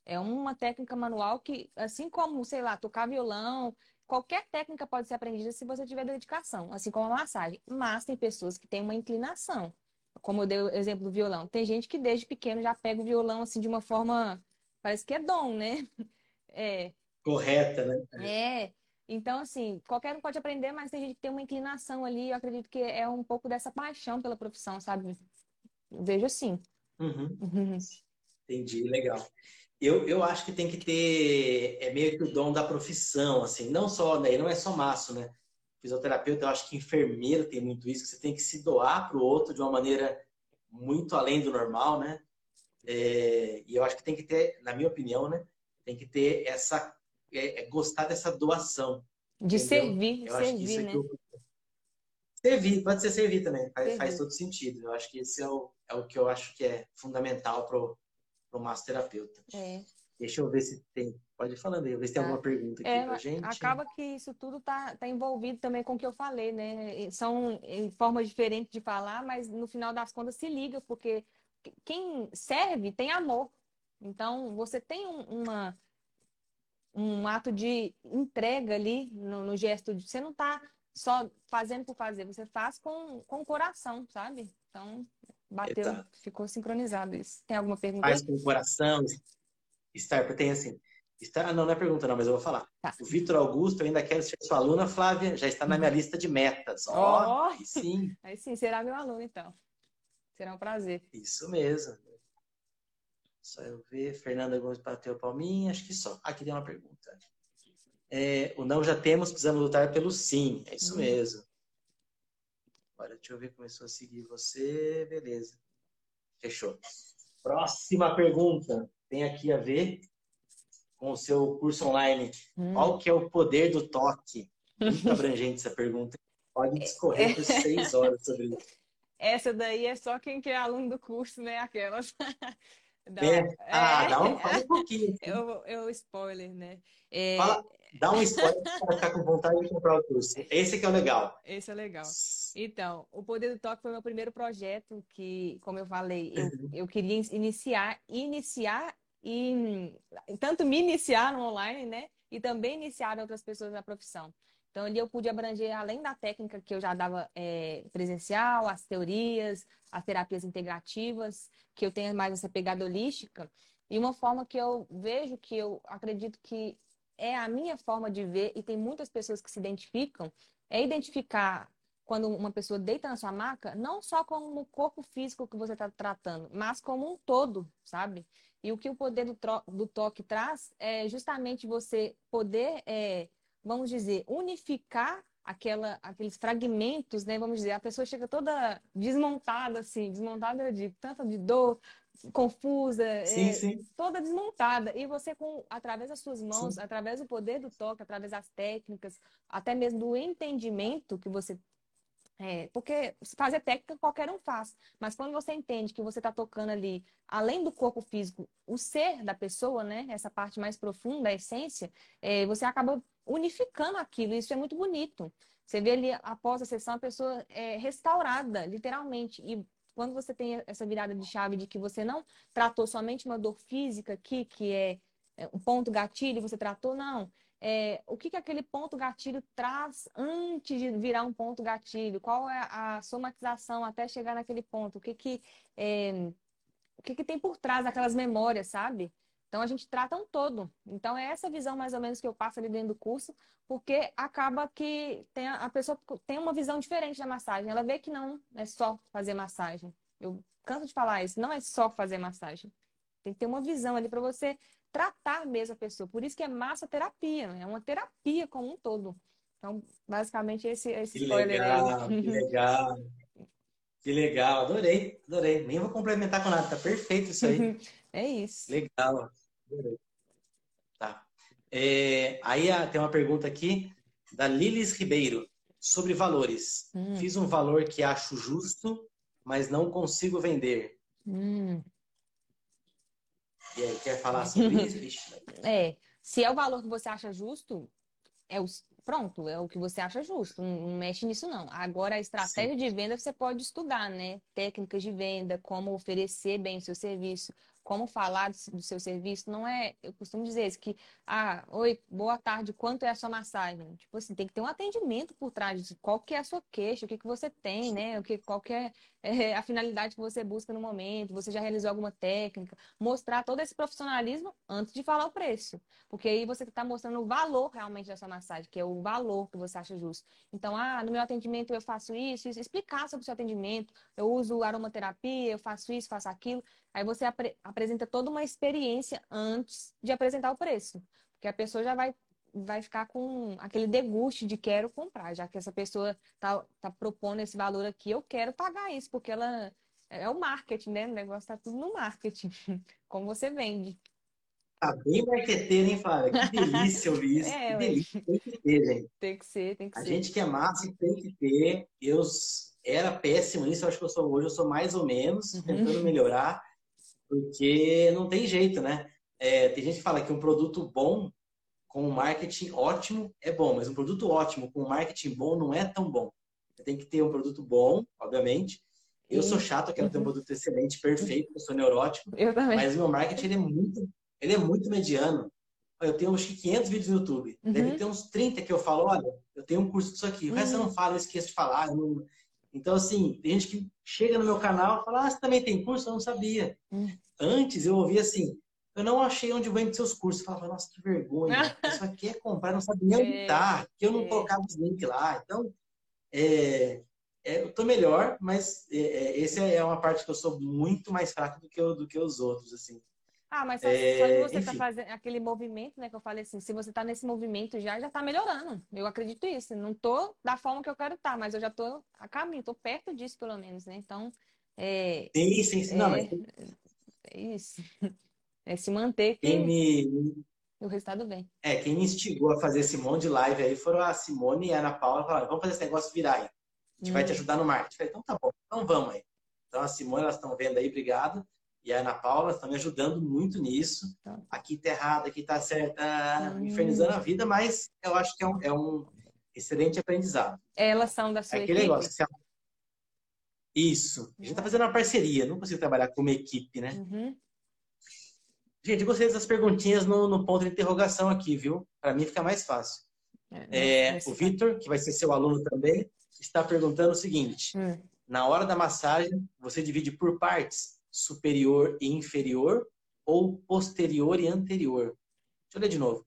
É uma técnica manual que, assim como, sei lá, tocar violão, qualquer técnica pode ser aprendida se você tiver dedicação, assim como a massagem. Mas tem pessoas que têm uma inclinação. Como eu dei o exemplo do violão. Tem gente que desde pequeno já pega o violão assim de uma forma, parece que é dom, né? É,
Correta, né?
é. Então, assim, qualquer um pode aprender, mas tem gente que tem uma inclinação ali. Eu acredito que é um pouco dessa paixão pela profissão, sabe? Eu vejo assim.
Uhum. Entendi, legal. Eu, eu acho que tem que ter, é meio que o dom da profissão, assim, não só, né, não é só maço, né? Fisioterapeuta, eu acho que enfermeiro tem muito isso, que você tem que se doar para o outro de uma maneira muito além do normal, né? É, e eu acho que tem que ter, na minha opinião, né? Tem que ter essa, é, é gostar dessa doação.
De
Entendeu?
servir,
Eu acho que isso
servir,
é
né?
eu... Servir, pode ser servir também, faz, faz todo sentido. Eu acho que esse é o, é o que eu acho que é fundamental pro, pro massoterapeuta.
É.
Deixa eu ver se tem. Pode ir falando aí, ver se tem
Tá.
alguma pergunta aqui
É,
pra gente.
acaba que isso tudo tá, tá envolvido também com o que eu falei, né? São formas diferentes de falar, mas no final das contas se liga, porque quem serve tem amor. Então, você tem um, uma, um ato de entrega ali no, no gesto. De, você não tá só fazendo por fazer, você faz com, com o coração, sabe? Então, bateu,
Exato.
ficou sincronizado isso. Tem alguma pergunta?
Faz com o coração. Estar, tem assim. Estar, ah, não, não é pergunta, não, mas eu vou falar.
Tá.
O Vitor Augusto, eu ainda quero ser sua aluna, Flávia, já está na minha lista de metas. Ó,
Ó.
aí sim,
Aí sim, será meu aluno, então. Será um prazer.
isso mesmo. Só eu ver. Fernanda Gomes bateu palminha, acho que só. Aqui tem uma pergunta. É, o não já temos, precisamos lutar pelo sim. É isso
Hum.
mesmo. Agora, deixa eu ver, começou a seguir você. Beleza. Fechou. Próxima pergunta. Tem aqui a ver com o seu curso online.
Hum.
Qual que é o poder do toque? Muito abrangente essa pergunta. Pode discorrer por seis horas sobre isso.
Essa daí é só quem quer aluno do curso, né? Aquelas. Dá-
É? Ah,
é.
dá um, fala um pouquinho.
Eu, eu spoiler, né? É,
Fala, dá um spoiler para ficar com vontade de comprar o curso. Esse que é o legal.
Esse é legal. Então, o Poder do Toque foi meu primeiro projeto que, como eu falei, eu, uhum. eu queria iniciar, iniciar e tanto me iniciar no online, né? E também iniciar outras pessoas na profissão. Então, ali eu pude abranger, além da técnica que eu já dava é, presencial, as teorias, as terapias integrativas, que eu tenho mais essa pegada holística, e uma forma que eu vejo, que eu acredito que é a minha forma de ver, e tem muitas pessoas que se identificam, é identificar quando uma pessoa deita na sua maca, não só como o corpo físico que você está tratando, mas como um todo, sabe? E o que o poder do, do toque traz é justamente você poder é, vamos dizer, unificar aquela, aqueles fragmentos, né? Vamos dizer, a pessoa chega toda desmontada, assim, desmontada de tanta de dor, confusa,
sim, é, sim.
toda desmontada. E você, com através das suas mãos, sim. através do poder do toque, através das técnicas, até mesmo do entendimento que você é, porque fazer técnica qualquer um faz, mas quando você entende que você está tocando ali, além do corpo físico, o ser da pessoa, né? Essa parte mais profunda, a essência, é, você acaba unificando aquilo. Isso é muito bonito. Você vê ali após a sessão a pessoa é restaurada, literalmente. E quando você tem essa virada de chave de que você não tratou somente uma dor física aqui, que é, é um ponto gatilho, você tratou, não é, o que, que aquele ponto gatilho traz antes de virar um ponto gatilho? Qual é a somatização até chegar naquele ponto? O que, que, é, o que, que tem por trás daquelas memórias, sabe? Então a gente trata um todo. Então é essa visão mais ou menos que eu passo ali dentro do curso, porque acaba que tem a, a pessoa tem uma visão diferente da massagem. Ela vê que não é só fazer massagem. Eu canso de falar isso, não é só fazer massagem. Tem que ter uma visão ali para você tratar mesmo a pessoa. Por isso que é massa terapia, é uma terapia como um todo. Então, basicamente, esse, esse
que spoiler legal, aí. Que legal. Que legal, adorei, adorei. Nem vou complementar com nada, tá perfeito isso aí.
é isso.
Legal, adorei. Tá. É, aí ah, tem uma pergunta aqui da Lilis Ribeiro sobre valores. Hum. Fiz um valor que acho justo, mas não consigo vender.
Hum.
E aí, quer falar sobre isso?
é, se é o valor que você acha justo, é o, pronto, é o que você acha justo. Não, mexe nisso, não. Agora, a estratégia Sim. de venda você pode estudar, né? Técnicas de venda, como oferecer bem o seu serviço, como falar do, seu serviço, não é. Eu costumo dizer isso, que, ah, oi, boa tarde, quanto é a sua massagem? Tipo assim, tem que ter um atendimento por trás de qual que é a sua queixa, o que, que você tem, né? O que, qual que é, é a finalidade que você busca no momento, você já realizou alguma técnica, mostrar todo esse profissionalismo antes de falar o preço. Porque aí você está mostrando o valor realmente dessa massagem, que é o valor que você acha justo. Então, ah, no meu atendimento eu faço isso, isso, explicar sobre o seu atendimento, eu uso aromaterapia, eu faço isso, faço aquilo. Aí você apre apresenta toda uma experiência antes de apresentar o preço. Porque a pessoa já vai, vai ficar com aquele deguste de quero comprar, já que essa pessoa tá, tá propondo esse valor aqui, eu quero pagar isso, porque ela é o marketing, né? O negócio tá tudo no marketing, como você vende.
Tá bem marqueteiro, hein, Flávia? Que delícia ouvir isso. É, que delícia. Tem que ter, gente.
Tem que ser, tem que
a
ser.
A gente que é massa tem que ter. Eu era péssimo nisso, acho que eu sou hoje, eu sou mais ou menos, uhum. tentando melhorar porque não tem jeito, né? É, tem gente que fala que um produto bom com um marketing ótimo é bom, mas um produto ótimo com um marketing bom não é tão bom. Tem que ter um produto bom, obviamente. Eu sou chato, eu quero ter um uhum. produto excelente, perfeito, eu sou neurótico.
Eu também.
Mas o meu marketing ele é muito, ele é muito mediano. Eu tenho uns 500 vídeos no YouTube. Uhum. Deve ter uns 30 que eu falo, olha, eu tenho um curso disso aqui. O resto eu não uhum. falo, eu esqueço de falar. Não... Então, assim, tem gente que chega no meu canal e fala, ah, você também tem curso? Eu não sabia. Hum. Antes eu ouvia assim, eu não achei onde vende seus cursos. Eu falava, nossa, que vergonha. Isso aqui é comprar, não sabe nem onde está, é, que eu não é. colocava os links lá. Então, é, é, eu tô melhor, mas é, é, essa é uma parte que eu sou muito mais fraco do que, eu, do que os outros, assim.
Ah, mas só, é, só de você estar tá fazendo aquele movimento, né? Que eu falei assim, se você está nesse movimento já, já está melhorando. Eu acredito isso. Não tô da forma que eu quero estar, tá, mas eu já tô a caminho, tô perto disso, pelo menos, né? Então. É,
sim, sim, sim. É, não, mas...
é isso. É se manter
que quem me...
o resultado vem.
É, quem me instigou a fazer esse monte de live aí foram a Simone e a Ana Paula. Falaram, vamos fazer esse negócio virar aí. A gente hum. vai te hum. ajudar no marketing. Falei, então tá bom, então vamos aí. Então a Simone, elas estão vendo aí, obrigado. e a Ana Paula estão me ajudando muito nisso. Tá. Aqui tá errado, aqui tá certo, ah, hum. infernizando a vida, mas eu acho que é um, é um excelente aprendizado.
Elas são da sua
é aquele
equipe?
Negócio, você... Isso. A gente está fazendo uma parceria, não consigo trabalhar como equipe, né? Uhum. Gente, gostei dessas perguntinhas no, no ponto de interrogação aqui, viu? Para mim fica mais fácil. É, é, o Vitor, que vai ser seu aluno também, está perguntando o seguinte: hum. na hora da massagem, você divide por partes, superior e inferior, ou posterior e anterior? Deixa eu ler de novo.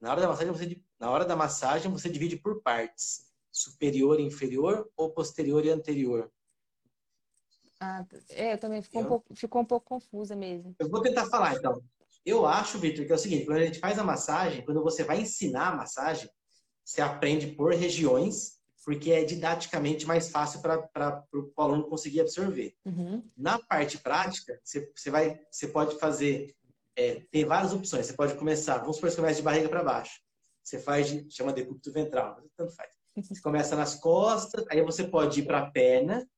Na hora da massagem, você, na hora da massagem, você divide por partes, superior e inferior, ou posterior e anterior?
Ah, é, eu também ficou, eu... Um pouco, ficou um pouco confusa mesmo.
Eu vou tentar falar, então. Eu acho, Vitor, que é o seguinte: quando a gente faz a massagem, quando você vai ensinar a massagem, você aprende por regiões, porque é didaticamente mais fácil para o aluno conseguir absorver. Uhum. Na parte prática, você, você, vai, você pode fazer, é, tem várias opções. Você pode começar, vamos supor que você começa de barriga para baixo. Você faz, de, chama decúbito ventral, tanto faz. Você começa nas costas, aí você pode ir para a perna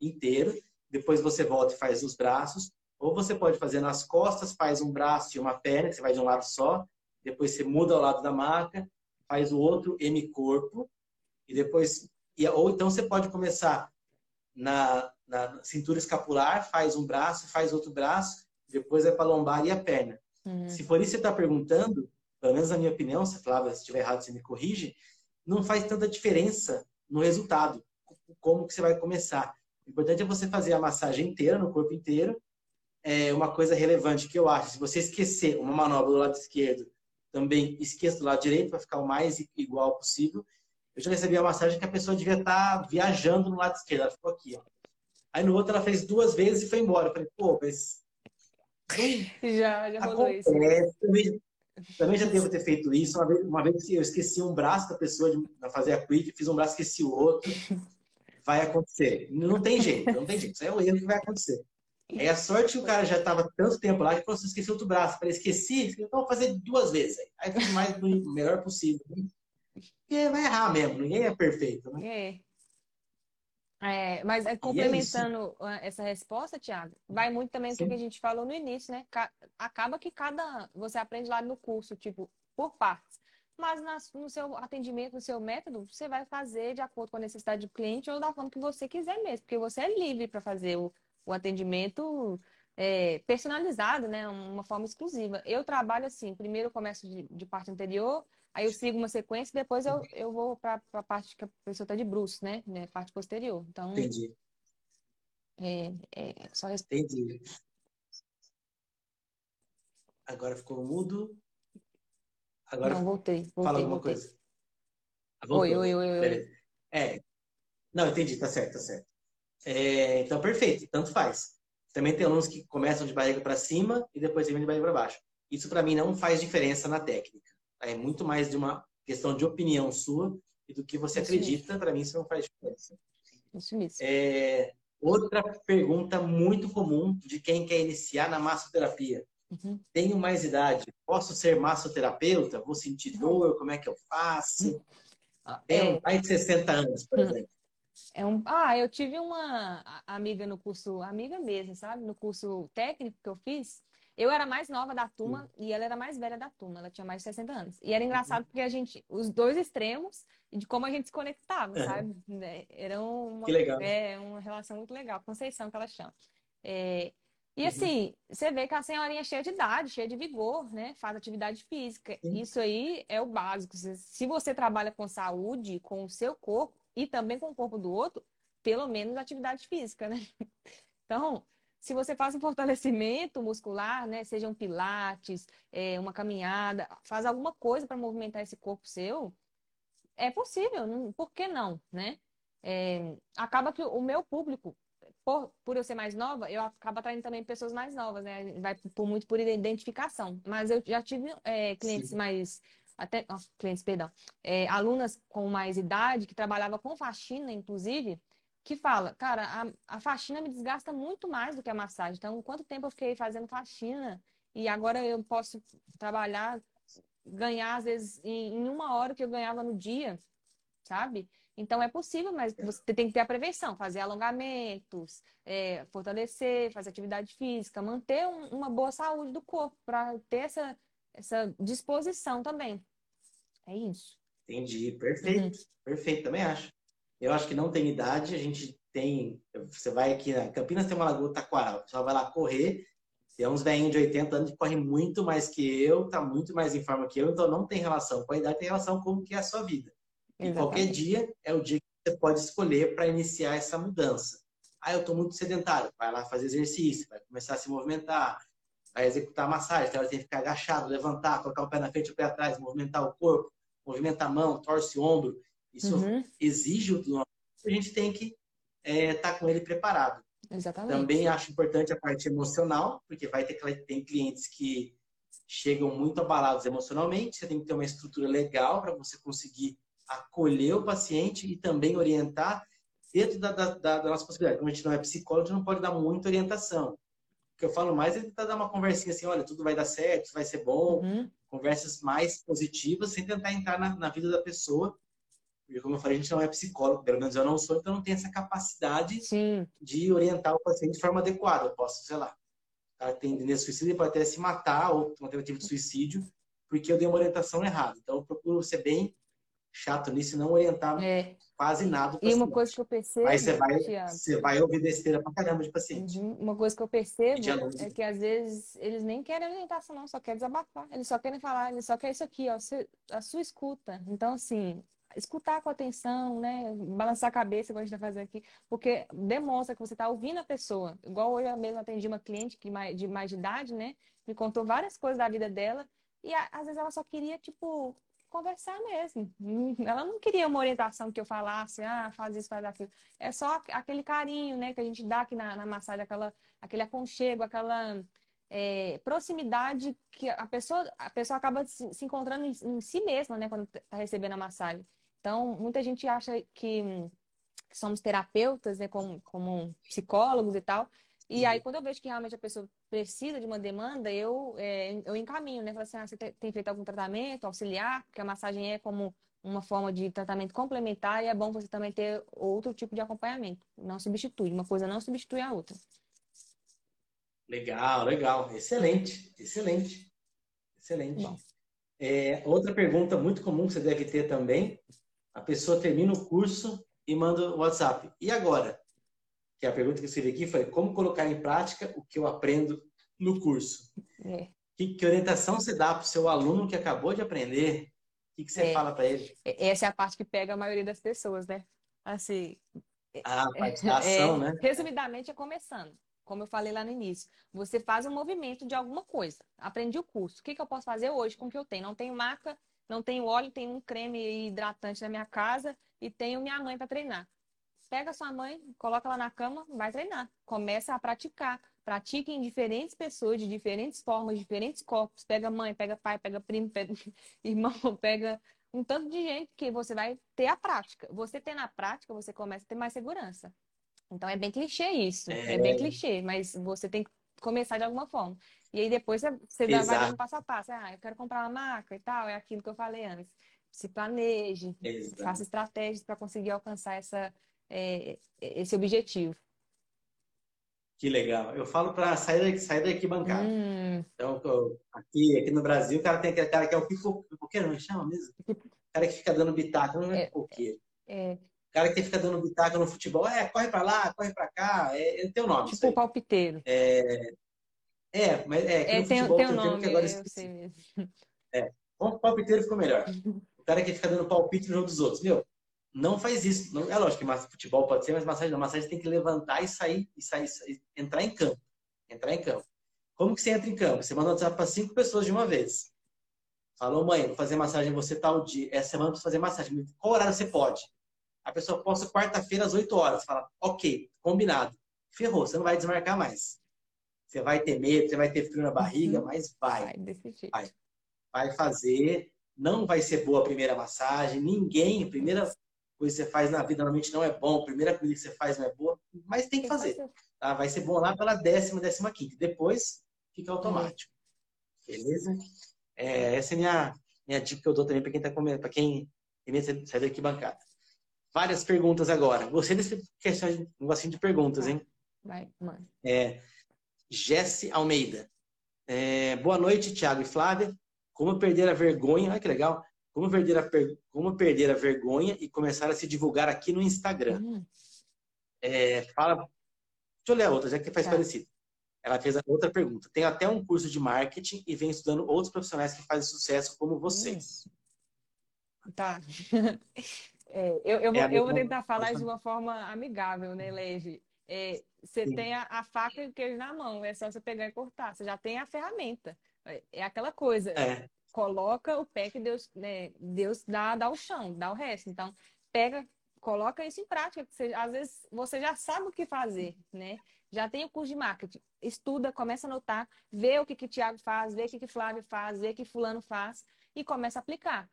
inteiro, depois você volta e faz os braços, ou você pode fazer nas costas, faz um braço e uma perna, que você vai de um lado só, depois você muda ao lado da maca, faz o outro hemicorpo e depois ou então você pode começar na, na cintura escapular, faz um braço, faz outro braço, depois é para lombar e a perna. Uhum. Se por isso você está perguntando, pelo menos na minha opinião, se Flávia se estiver errado, você me corrige, não faz tanta diferença no resultado, como que você vai começar. O importante é você fazer a massagem inteira, no corpo inteiro. É uma coisa relevante que eu acho, se você esquecer uma manobra do lado esquerdo também esqueça do lado direito para ficar o mais igual possível. Eu já recebi a massagem que a pessoa devia estar tá viajando no lado esquerdo, ela ficou aqui, ó. Aí no outro ela fez duas vezes e foi embora. Eu falei, pô, mas.
Já, já rolou isso.
Também, também já devo ter feito isso. Uma vez, uma vez eu esqueci um braço da pessoa de, fazer a quick, fiz um braço, esqueci o outro. Vai acontecer. Não tem jeito, não tem jeito. Isso é o erro que vai acontecer. Aí a sorte que o cara já estava tanto tempo lá que falou assim, esqueci outro braço. Falei, esqueci? Então vou fazer duas vezes. Aí mais o melhor possível. E vai errar mesmo, ninguém é perfeito, né?
É. É, mas é, complementando é essa resposta, Tiago, vai muito também do que a gente falou no início, né? Acaba que cada. Você aprende lá no curso, tipo, por partes. Mas no seu atendimento, no seu método, você vai fazer de acordo com a necessidade do cliente ou da forma que você quiser mesmo, porque você é livre para fazer o, o atendimento é, personalizado, né? Uma forma exclusiva. Eu trabalho assim, primeiro eu começo de, de parte anterior, aí eu sigo uma sequência, depois eu, eu vou para a parte que a pessoa está de bruxo, né? né? Parte posterior. Então,
Entendi.
É, é só
Entendi. Agora ficou mudo. Agora
Não, voltei. voltei
fala alguma
voltei.
coisa.
oi, oi, oi, oi.
É. Não, entendi, tá certo, tá certo. É, então, perfeito, tanto faz. Também tem alunos que começam de barriga para cima e depois vêm de barriga para baixo. Isso, para mim, não faz diferença na técnica. É muito mais de uma questão de opinião sua e do que você isso acredita. Para mim, isso não faz diferença.
Isso mesmo.
É, outra pergunta muito comum de quem quer iniciar na massoterapia. Uhum. Tenho mais idade, posso ser massoterapeuta? Vou sentir dor? Como é que eu faço? Ah, Tenho é... mais de 60 anos, por exemplo.
É um... Ah, eu tive uma amiga no curso, amiga mesmo, sabe? No curso técnico que eu fiz. Eu era mais nova da turma hum. e ela era mais velha da turma, ela tinha mais de 60 anos. E era engraçado porque a gente, os dois extremos, de como a gente se conectava, sabe? Né, era uma,
que legal.
É, uma relação muito legal, Conceição que ela chama. É, e uhum. assim, você vê que a senhorinha é cheia de idade, cheia de vigor, né? Faz atividade física. Sim. Isso aí é o básico. Se você trabalha com saúde, com o seu corpo, e também com o corpo do outro, pelo menos atividade física, né? Então, se você faz um fortalecimento muscular, né, seja um pilates, é, uma caminhada, faz alguma coisa para movimentar esse corpo seu, é possível, por que não, né? É, acaba que o meu público, por, por eu ser mais nova, eu acabo atraindo também pessoas mais novas, né? Vai por, muito por identificação. Mas eu já tive é, clientes Sim. mais até oh, clientes, perdão, é, alunas com mais idade que trabalhava com faxina, inclusive, que fala, cara, a, a faxina me desgasta muito mais do que a massagem. Então, quanto tempo eu fiquei fazendo faxina e agora eu posso trabalhar, ganhar às vezes em, em uma hora que eu ganhava no dia, sabe? Então é possível, mas você tem que ter a prevenção, fazer alongamentos, é, fortalecer, fazer atividade física, manter um, uma boa saúde do corpo, para ter essa, essa disposição também. É isso.
Entendi, perfeito, uhum. perfeito, também acho. Eu acho que não tem idade, a gente tem. Você vai aqui na Campinas, tem uma lagoa Taquaral, você vai lá correr, tem uns velhinhos de 80 anos que correm muito mais que eu, tá muito mais em forma que eu, então não tem relação com a idade, tem relação com o que é a sua vida. E qualquer dia é o dia que você pode escolher para iniciar essa mudança. Ah, eu estou muito sedentário, vai lá fazer exercício, vai começar a se movimentar, vai executar massagem, então tem que ficar agachado, levantar, colocar o pé na frente, o pé atrás, movimentar o corpo, movimenta a mão, torce o ombro. Isso uhum. exige o nosso. A gente tem que estar é, tá com ele preparado.
Exatamente.
Também acho importante a parte emocional, porque vai ter tem clientes que chegam muito abalados emocionalmente. Você tem que ter uma estrutura legal para você conseguir acolher o paciente e também orientar dentro da, da, da, nossa possibilidade. Como a gente não é psicólogo, a gente não pode dar muita orientação. O que eu falo mais é tentar dar uma conversinha assim, olha, tudo vai dar certo, vai ser bom, uhum. conversas mais positivas, sem tentar entrar na, na, vida da pessoa. Porque, como eu falei, a gente não é psicólogo, pelo menos eu não sou, então não tenho essa capacidade
Sim.
de orientar o paciente de forma adequada. Eu posso, sei lá, o cara tem tendência suicídio, ele pode até se matar ou uma tentativa de suicídio, porque eu dei uma orientação errada. Então, eu procuro ser bem chato nisso e não orientar é. quase nada.
E uma coisa que eu percebo.
Aí você vai, você vai ouvir besteira pra caramba de paciente.
Uhum. Uma coisa que eu percebo é que às vezes eles nem querem orientação, não, só querem desabafar. Eles só querem falar, eles só querem isso aqui, ó, a sua escuta. Então, assim, escutar com atenção, né? Balançar a cabeça, como a gente está fazendo aqui, porque demonstra que você está ouvindo a pessoa. Igual hoje eu mesmo atendi uma cliente que de mais de idade, né? Me contou várias coisas da vida dela. E às vezes ela só queria, tipo, conversar mesmo. Ela não queria uma orientação que eu falasse, ah, faz isso, faz aquilo. É só aquele carinho, né, que a gente dá aqui na, na massagem, aquela, aquele aconchego, aquela é, proximidade que a pessoa, a pessoa acaba se, se encontrando em, em, si mesma, né, quando está recebendo a massagem. Então, muita gente acha que, que somos terapeutas, né, como, como psicólogos e tal, e aí, quando eu vejo que realmente a pessoa precisa de uma demanda, eu, é, eu encaminho, né? Falo assim, ah, você tem feito algum tratamento auxiliar? Porque a massagem é como uma forma de tratamento complementar e é bom você também ter outro tipo de acompanhamento. Não substitui, uma coisa não substitui a outra.
Legal, legal. Excelente, excelente. Excelente. É, outra pergunta muito comum que você deve ter também: a pessoa termina o curso e manda o WhatsApp. E agora? Que a pergunta que eu escrevi aqui foi como colocar em prática o que eu aprendo no curso. É. Que, que, orientação você dá para o seu aluno que acabou de aprender? O que, que você é. fala para ele?
Essa é a parte que pega a maioria das pessoas, né? Assim.
Ah, a parte da ação, é, né?
Resumidamente, é começando. Como eu falei lá no início, você faz um movimento de alguma coisa. Aprendi o curso. O que, que eu posso fazer hoje com o que eu tenho? Não tenho marca, não tenho óleo, tenho um creme hidratante na minha casa e tenho minha mãe para treinar pega sua mãe, coloca ela na cama, vai treinar. Começa a praticar. Pratique em diferentes pessoas, de diferentes formas, diferentes corpos. Pega mãe, pega pai, pega primo, pega irmão, pega um tanto de gente que você vai ter a prática. Você ter na prática, você começa a ter mais segurança. Então é bem clichê isso. É, é bem clichê, mas você tem que começar de alguma forma. E aí depois você vai dando passo a passo. Ah, eu quero comprar uma marca e tal, é aquilo que eu falei antes. Se planeje, Exato. faça estratégias para conseguir alcançar essa, é, esse objetivo.
Que legal. Eu falo para sair, sair da arquibancada. Hum. Então, aqui, aqui no Brasil, o cara tem aquele cara que é o pipoqueiro, não chama mesmo? O cara que fica dando bitaca, não é, é pipoqueiro. É. O cara que fica dando bitaca no futebol, é, corre para lá, corre para cá, é, é teu nome.
Tipo o palpiteiro.
É, é, mas é, que
é,
no tem, futebol
tem um nome, que agora eu
sei mesmo. É, o palpiteiro ficou melhor. O cara que fica dando palpite no jogo dos outros, meu, não faz isso. Não, é lógico que futebol pode ser, mas massagem não. Massagem tem que levantar e sair, e sair, sair, entrar em campo. Entrar em campo. Como que você entra em campo? Você manda WhatsApp para cinco pessoas de uma vez. Falou, mãe, vou fazer massagem você tal dia. Essa semana para fazer massagem. Qual horário você pode? A pessoa posta quarta-feira às 8 horas. Fala, ok, combinado. Ferrou, você não vai desmarcar mais. Você vai ter medo, você vai ter frio na barriga, uhum. mas vai.
Vai,
vai. Vai fazer. Não vai ser boa a primeira massagem. Ninguém, primeira coisa que você faz na vida normalmente não é bom, a primeira comida que você faz não é boa, mas tem que fazer. Tá? Vai ser bom lá pela décima, décima quinta. Depois fica automático. Beleza? É, essa é a minha, minha dica que eu dou também para quem está comendo, para quem tem de sair daqui bancada. várias perguntas agora. Gostei desse questão de, negocinho de perguntas, hein?
Vai, mano.
É, Jesse Almeida. É, boa noite, Thiago e Flávia. Como perder a vergonha? Olha que legal. Como perder a, como perder a vergonha e começar a se divulgar aqui no Instagram? Hum. É, fala. Deixa eu ler a outra, já que faz tá. parecido. Ela fez outra pergunta. Tem até um curso de marketing e vem estudando outros profissionais que fazem sucesso como vocês.
Tá. É, eu, eu, é vou, eu vou tentar falar de uma forma amigável, né, leve. É, você Sim. tem a, a, faca e o queijo na mão, é só você pegar e cortar. Você já tem a ferramenta. É, é aquela coisa. É. Coloca o pé que Deus, né, Deus dá, dá o chão, dá o resto. Então, pega, coloca isso em prática. Você, às vezes você já sabe o que fazer, né? Já tem o curso de marketing. Estuda, começa a anotar, vê o que, que o Thiago faz, vê o que, que Flávio faz, vê o que fulano faz e começa a aplicar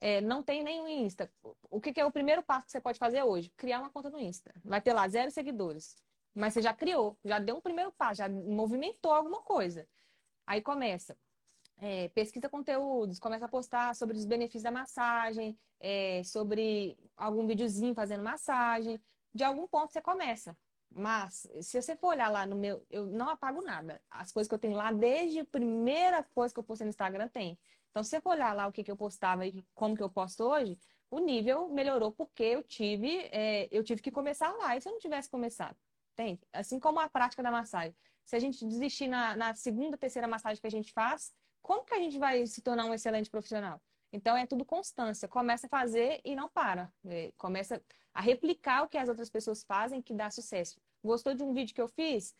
é, não tem nenhum Insta. O que, que, é o primeiro passo que você pode fazer hoje? Criar uma conta no Insta. Vai ter lá zero seguidores. Mas você já criou, já deu um primeiro passo, já movimentou alguma coisa. Aí começa. É, pesquisa conteúdos, começa a postar sobre os benefícios da massagem, é, sobre algum videozinho fazendo massagem. De algum ponto você começa. Mas, se você for olhar lá no meu, eu não apago nada. As coisas que eu tenho lá, desde a primeira coisa que eu postei no Instagram, tem. Então, se você for olhar lá o que, que eu postava e como que eu posto hoje, o nível melhorou porque eu tive, é, eu tive que começar lá. E se eu não tivesse começado? Tem. Assim como a prática da massagem. Se a gente desistir na, na segunda, terceira massagem que a gente faz, como que a gente vai se tornar um excelente profissional? Então é tudo constância. Começa a fazer e não para. É, começa a replicar o que as outras pessoas fazem que dá sucesso. Gostou de um vídeo que eu fiz?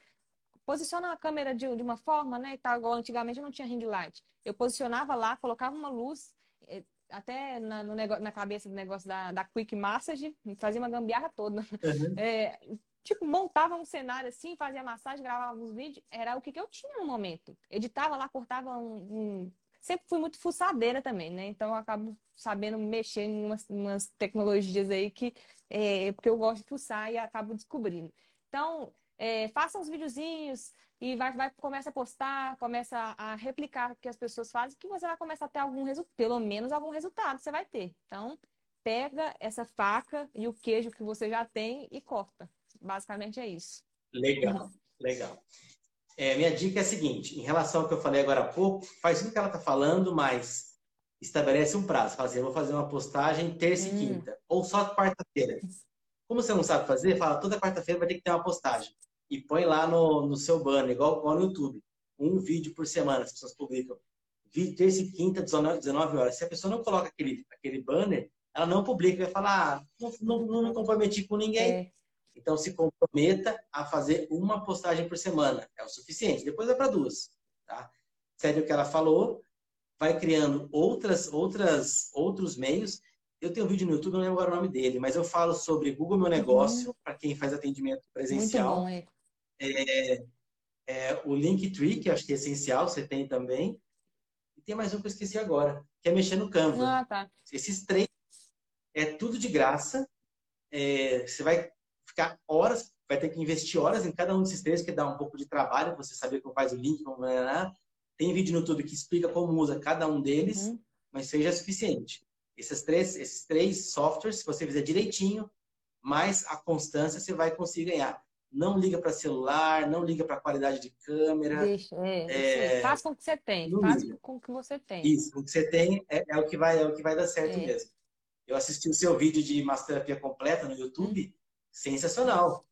posiciona a câmera de, de uma forma, né? Tá, igual antigamente não tinha ring light. Eu posicionava lá, colocava uma luz, eh, até na, no negócio, na cabeça do negócio da, da Quick Massage, fazia uma gambiarra toda. Uhum. É, tipo, montava um cenário assim, fazia massagem, gravava alguns vídeos, era o que, que eu tinha no momento. Editava lá, cortava um, um... Sempre fui muito fuçadeira também, né? Então eu acabo sabendo mexer em umas, umas tecnologias aí que é porque eu gosto de fuçar e acabo descobrindo. Então, é, faça uns videozinhos e vai, vai, começa a postar, começa a replicar o que as pessoas fazem, que você vai começar a ter algum resultado, pelo menos algum resultado você vai ter. Então, pega essa faca e o queijo que você já tem e corta. Basicamente é isso.
Legal, legal. É, minha dica é a seguinte, em relação ao que eu falei agora há pouco, faz tudo que ela está falando, mas estabelece um prazo. Fala assim, eu vou fazer uma postagem terça hum. e quinta, ou só quarta-feira. Como você não sabe fazer, fala toda quarta-feira vai ter que ter uma postagem e põe lá no, no seu banner, igual, igual no YouTube. Um vídeo por semana as pessoas publicam. Vídeo terça e quinta, 19, 19 horas. Se a pessoa não coloca aquele, aquele banner, ela não publica, vai falar, ah, não, não, não, não comprometi com ninguém. É. Então se comprometa a fazer uma postagem por semana. É o suficiente. Depois é para duas. Tá? Segue o que ela falou, vai criando outras, outras, outros meios. Eu tenho um vídeo no YouTube, não lembro agora o nome dele, mas eu falo sobre Google Meu Negócio, uhum. para quem faz atendimento presencial. Muito bom, é. É, o Linktree, que acho que é essencial, você tem também. E tem mais um que eu esqueci agora, que é mexer no Canva.
Ah, tá.
Esses três é tudo de graça. É, você vai ficar horas, vai ter que investir horas em cada um desses três, que dá um pouco de trabalho, você saber como faz o link, como vai lá. Tem vídeo no YouTube que explica como usa cada um deles, uhum. mas seja suficiente. Esses três, esses três softwares, se você fizer direitinho, mais a constância, você vai conseguir ganhar não liga para celular, não liga para qualidade de câmera.
Deixa, é, é, faz com o que você tem, faz liga. com o que você tem.
Isso, o que você tem é, é, o que vai, é o que vai dar certo é. mesmo. Eu assisti o seu vídeo de massoterapia completa no YouTube, hum. Sensacional.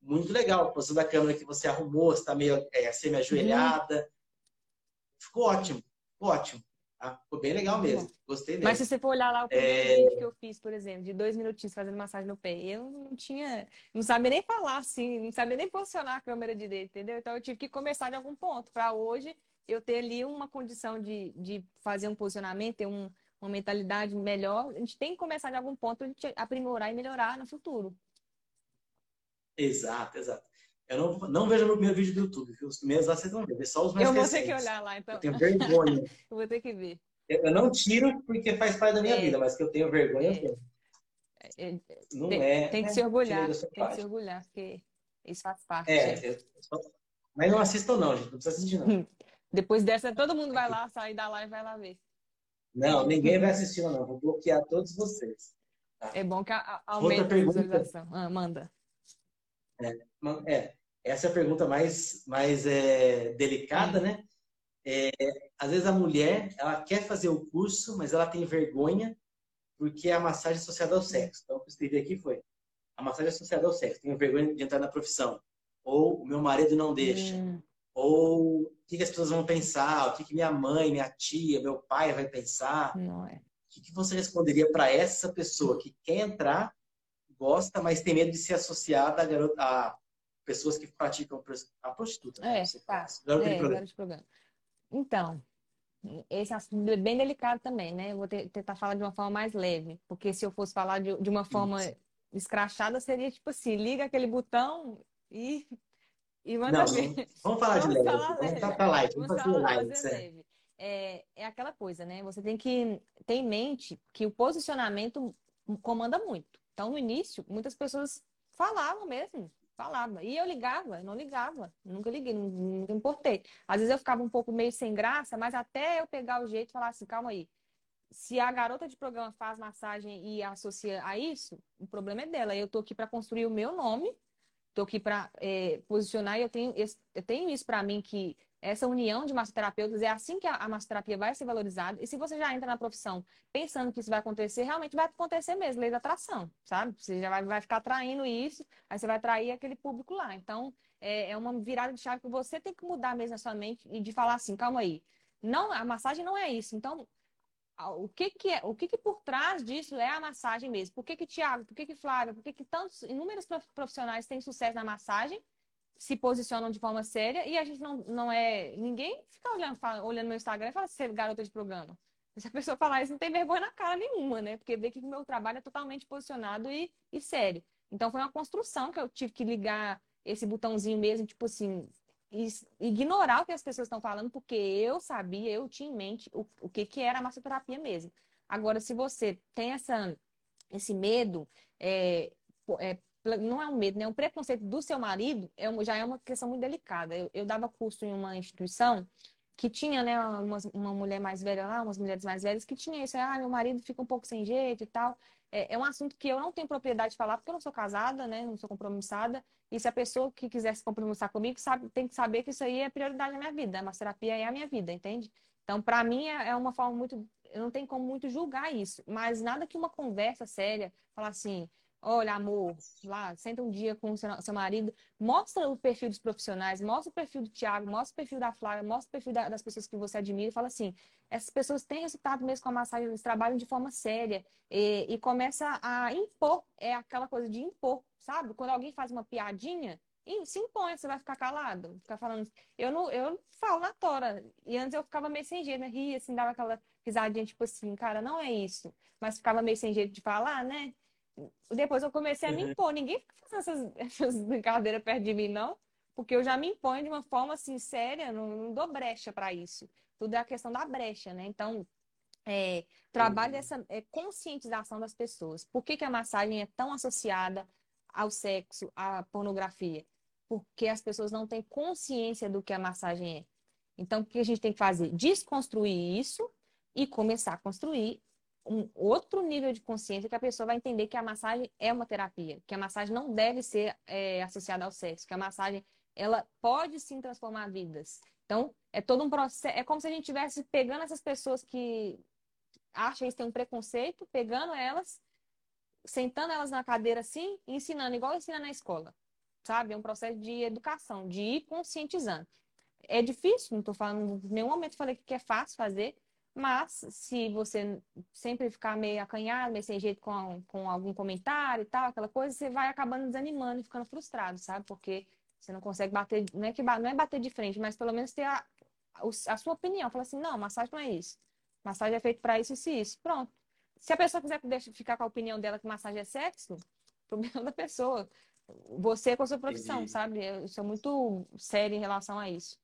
Muito legal. A posição da câmera que você arrumou, está meio é, semi-ajoelhada. Hum. Ficou ótimo, ficou ótimo. Ah, ficou bem legal mesmo. Gostei mesmo.
Mas se você for olhar lá o primeiro é... que eu fiz, por exemplo, de dois minutinhos fazendo massagem no pé, eu não tinha. Não sabia nem falar assim, não sabia nem posicionar a câmera direito, entendeu? Então eu tive que começar de algum ponto para hoje eu ter ali uma condição de, de fazer um posicionamento, ter um, uma mentalidade melhor. A gente tem que começar de algum ponto, a gente aprimorar e melhorar no futuro.
Exato, exato. Eu não, não vejo meu primeiro vídeo do YouTube, viu? Os primeiros lá vocês vão ver, só os mais
Eu vou
recentes.
ter que olhar lá, então.
Eu tenho vergonha.
eu vou ter que ver.
Eu não tiro porque faz parte da minha é. vida, mas que eu tenho vergonha, é. eu tenho.
É, não tem, é. Tem que se orgulhar, tem parte. que se orgulhar, porque isso faz parte.
É, só... mas não assistam não, gente, não precisa assistir não.
Depois dessa, todo mundo vai lá, sair da live e vai lá ver.
Não, ninguém vai assistir não, vou bloquear todos vocês.
Tá? É bom que aumenta a visualização. Ah, manda.
É, é, essa é a pergunta mais, mais é, delicada, né? É, às vezes a mulher, ela quer fazer o curso, mas ela tem vergonha porque é a massagem associada ao sexo. Então, o que eu escrevi aqui foi a massagem associada ao sexo. Tenho vergonha de entrar na profissão. Ou o meu marido não deixa. Hum. Ou o que, as pessoas vão pensar? O que, minha mãe, minha tia, meu pai vai pensar?
Não é.
O que você responderia para essa pessoa que quer entrar, gosta, mas tem medo de ser associada a, garota, a pessoas que praticam a prostituta?
Né? É, tá. Garota é, de programa. De programa. Então, esse assunto é bem delicado também, né? Eu vou tentar falar de uma forma mais leve, porque se eu fosse falar de, de uma forma Isso. escrachada, seria tipo assim: liga aquele botão e, e manda
Não, ver. Vamos falar vamos de leve. Falar vamos. Pra light, vamos. Fazer
leve. É, é aquela coisa, né? Você tem que ter em mente que o posicionamento comanda muito. Então, no início, muitas pessoas falavam mesmo, falava. E eu ligava, eu não ligava, nunca liguei, nunca importei. Às vezes eu ficava um pouco meio sem graça, mas até eu pegar o jeito e falar assim, calma aí. Se a garota de programa faz massagem e associa a isso, o problema é dela. Eu tô aqui para construir o meu nome, tô aqui para é, posicionar e eu tenho, eu tenho isso para mim que essa união de massoterapeutas, é assim que a, massoterapia vai ser valorizada. E se você já entra na profissão pensando que isso vai acontecer, realmente vai acontecer mesmo, lei da atração, sabe? Você já vai, vai ficar atraindo isso, aí você vai atrair aquele público lá. Então, é, é uma virada de chave que você tem que mudar mesmo na sua mente e de falar assim, calma aí. Não, a massagem não é isso. Então, o que que é, o que que por trás disso é a massagem mesmo? Por que que Tiago, por que que Flávia, por que que tantos inúmeros profissionais têm sucesso na massagem se posicionam de forma séria e a gente não, não é. Ninguém fica olhando, fala, olhando meu Instagram e fala ser garota de programa. Se a pessoa falar isso, não tem vergonha na cara nenhuma, né? Porque vê que o meu trabalho é totalmente posicionado e, e sério. Então foi uma construção que eu tive que ligar esse botãozinho mesmo, tipo assim, ignorar o que as pessoas estão falando, porque eu sabia, eu tinha em mente o, o que, que era a massoterapia mesmo. Agora, se você tem essa, esse medo, é, é, não é um medo, né? Um preconceito do seu marido é já é uma questão muito delicada. Eu, eu, dava curso em uma instituição que tinha, né, uma, uma mulher mais velha lá, umas mulheres mais velhas, que tinha isso, ah, meu marido fica um pouco sem jeito e tal. É, é um assunto que eu não tenho propriedade de falar, porque eu não sou casada, né, não sou compromissada, e se a pessoa que quiser se compromissar comigo sabe, tem que saber que isso aí é prioridade na minha vida, a massoterapia é a minha vida, entende? Então, para mim, é, é uma forma muito. Eu não tenho como muito julgar isso, mas nada que uma conversa séria, falar assim, Olha, amor, lá, senta um dia com o seu, seu, marido, mostra o perfil dos profissionais, mostra o perfil do Tiago, mostra o perfil da Flávia, mostra o perfil da, das pessoas que você admira e fala assim: essas pessoas têm resultado mesmo com a massagem, eles trabalham de forma séria e, e começa a impor, é aquela coisa de impor, sabe? Quando alguém faz uma piadinha, se impõe, você vai ficar calado, ficar falando. Eu não, eu falo na tora. E antes eu ficava meio sem jeito, né? Ria, assim, dava aquela risadinha, tipo assim, cara, não é isso. Mas ficava meio sem jeito de falar, né? Depois eu comecei a me uhum. impor. Ninguém fica fazendo essas, essas brincadeiras perto de mim, não. Porque eu já me imponho de uma forma assim, séria, não, não dou brecha para isso. Tudo é a questão da brecha, né? Então, é, trabalho uhum. dessa é, conscientização das pessoas. Por que, que a massagem é tão associada ao sexo, à pornografia? Porque as pessoas não têm consciência do que a massagem é. Então, o que a gente tem que fazer? Desconstruir isso e começar a construir um outro nível de consciência que a pessoa vai entender que a massagem é uma terapia, que a massagem não deve ser é, associada ao sexo, que a massagem ela pode sim transformar vidas. Então, é todo um processo, é como se a gente estivesse pegando essas pessoas que acham que têm um preconceito, pegando elas, sentando elas na cadeira assim, e ensinando, igual ensina na escola. Sabe? É um processo de educação, de ir conscientizando. É difícil, não estou falando, em nenhum momento falei que é fácil fazer, mas se você sempre ficar meio acanhado, meio sem jeito com, com algum comentário e tal, aquela coisa, você vai acabando desanimando e ficando frustrado, sabe? Porque você não consegue bater, não é que não é bater de frente, mas pelo menos ter a, a sua opinião. Fala assim, não, massagem não é isso. Massagem é feito para isso, isso e isso. Pronto. Se a pessoa quiser ficar com a opinião dela que massagem é sexo, problema da pessoa. Você com a sua profissão, Entendi. sabe? Eu sou muito sério em relação a isso.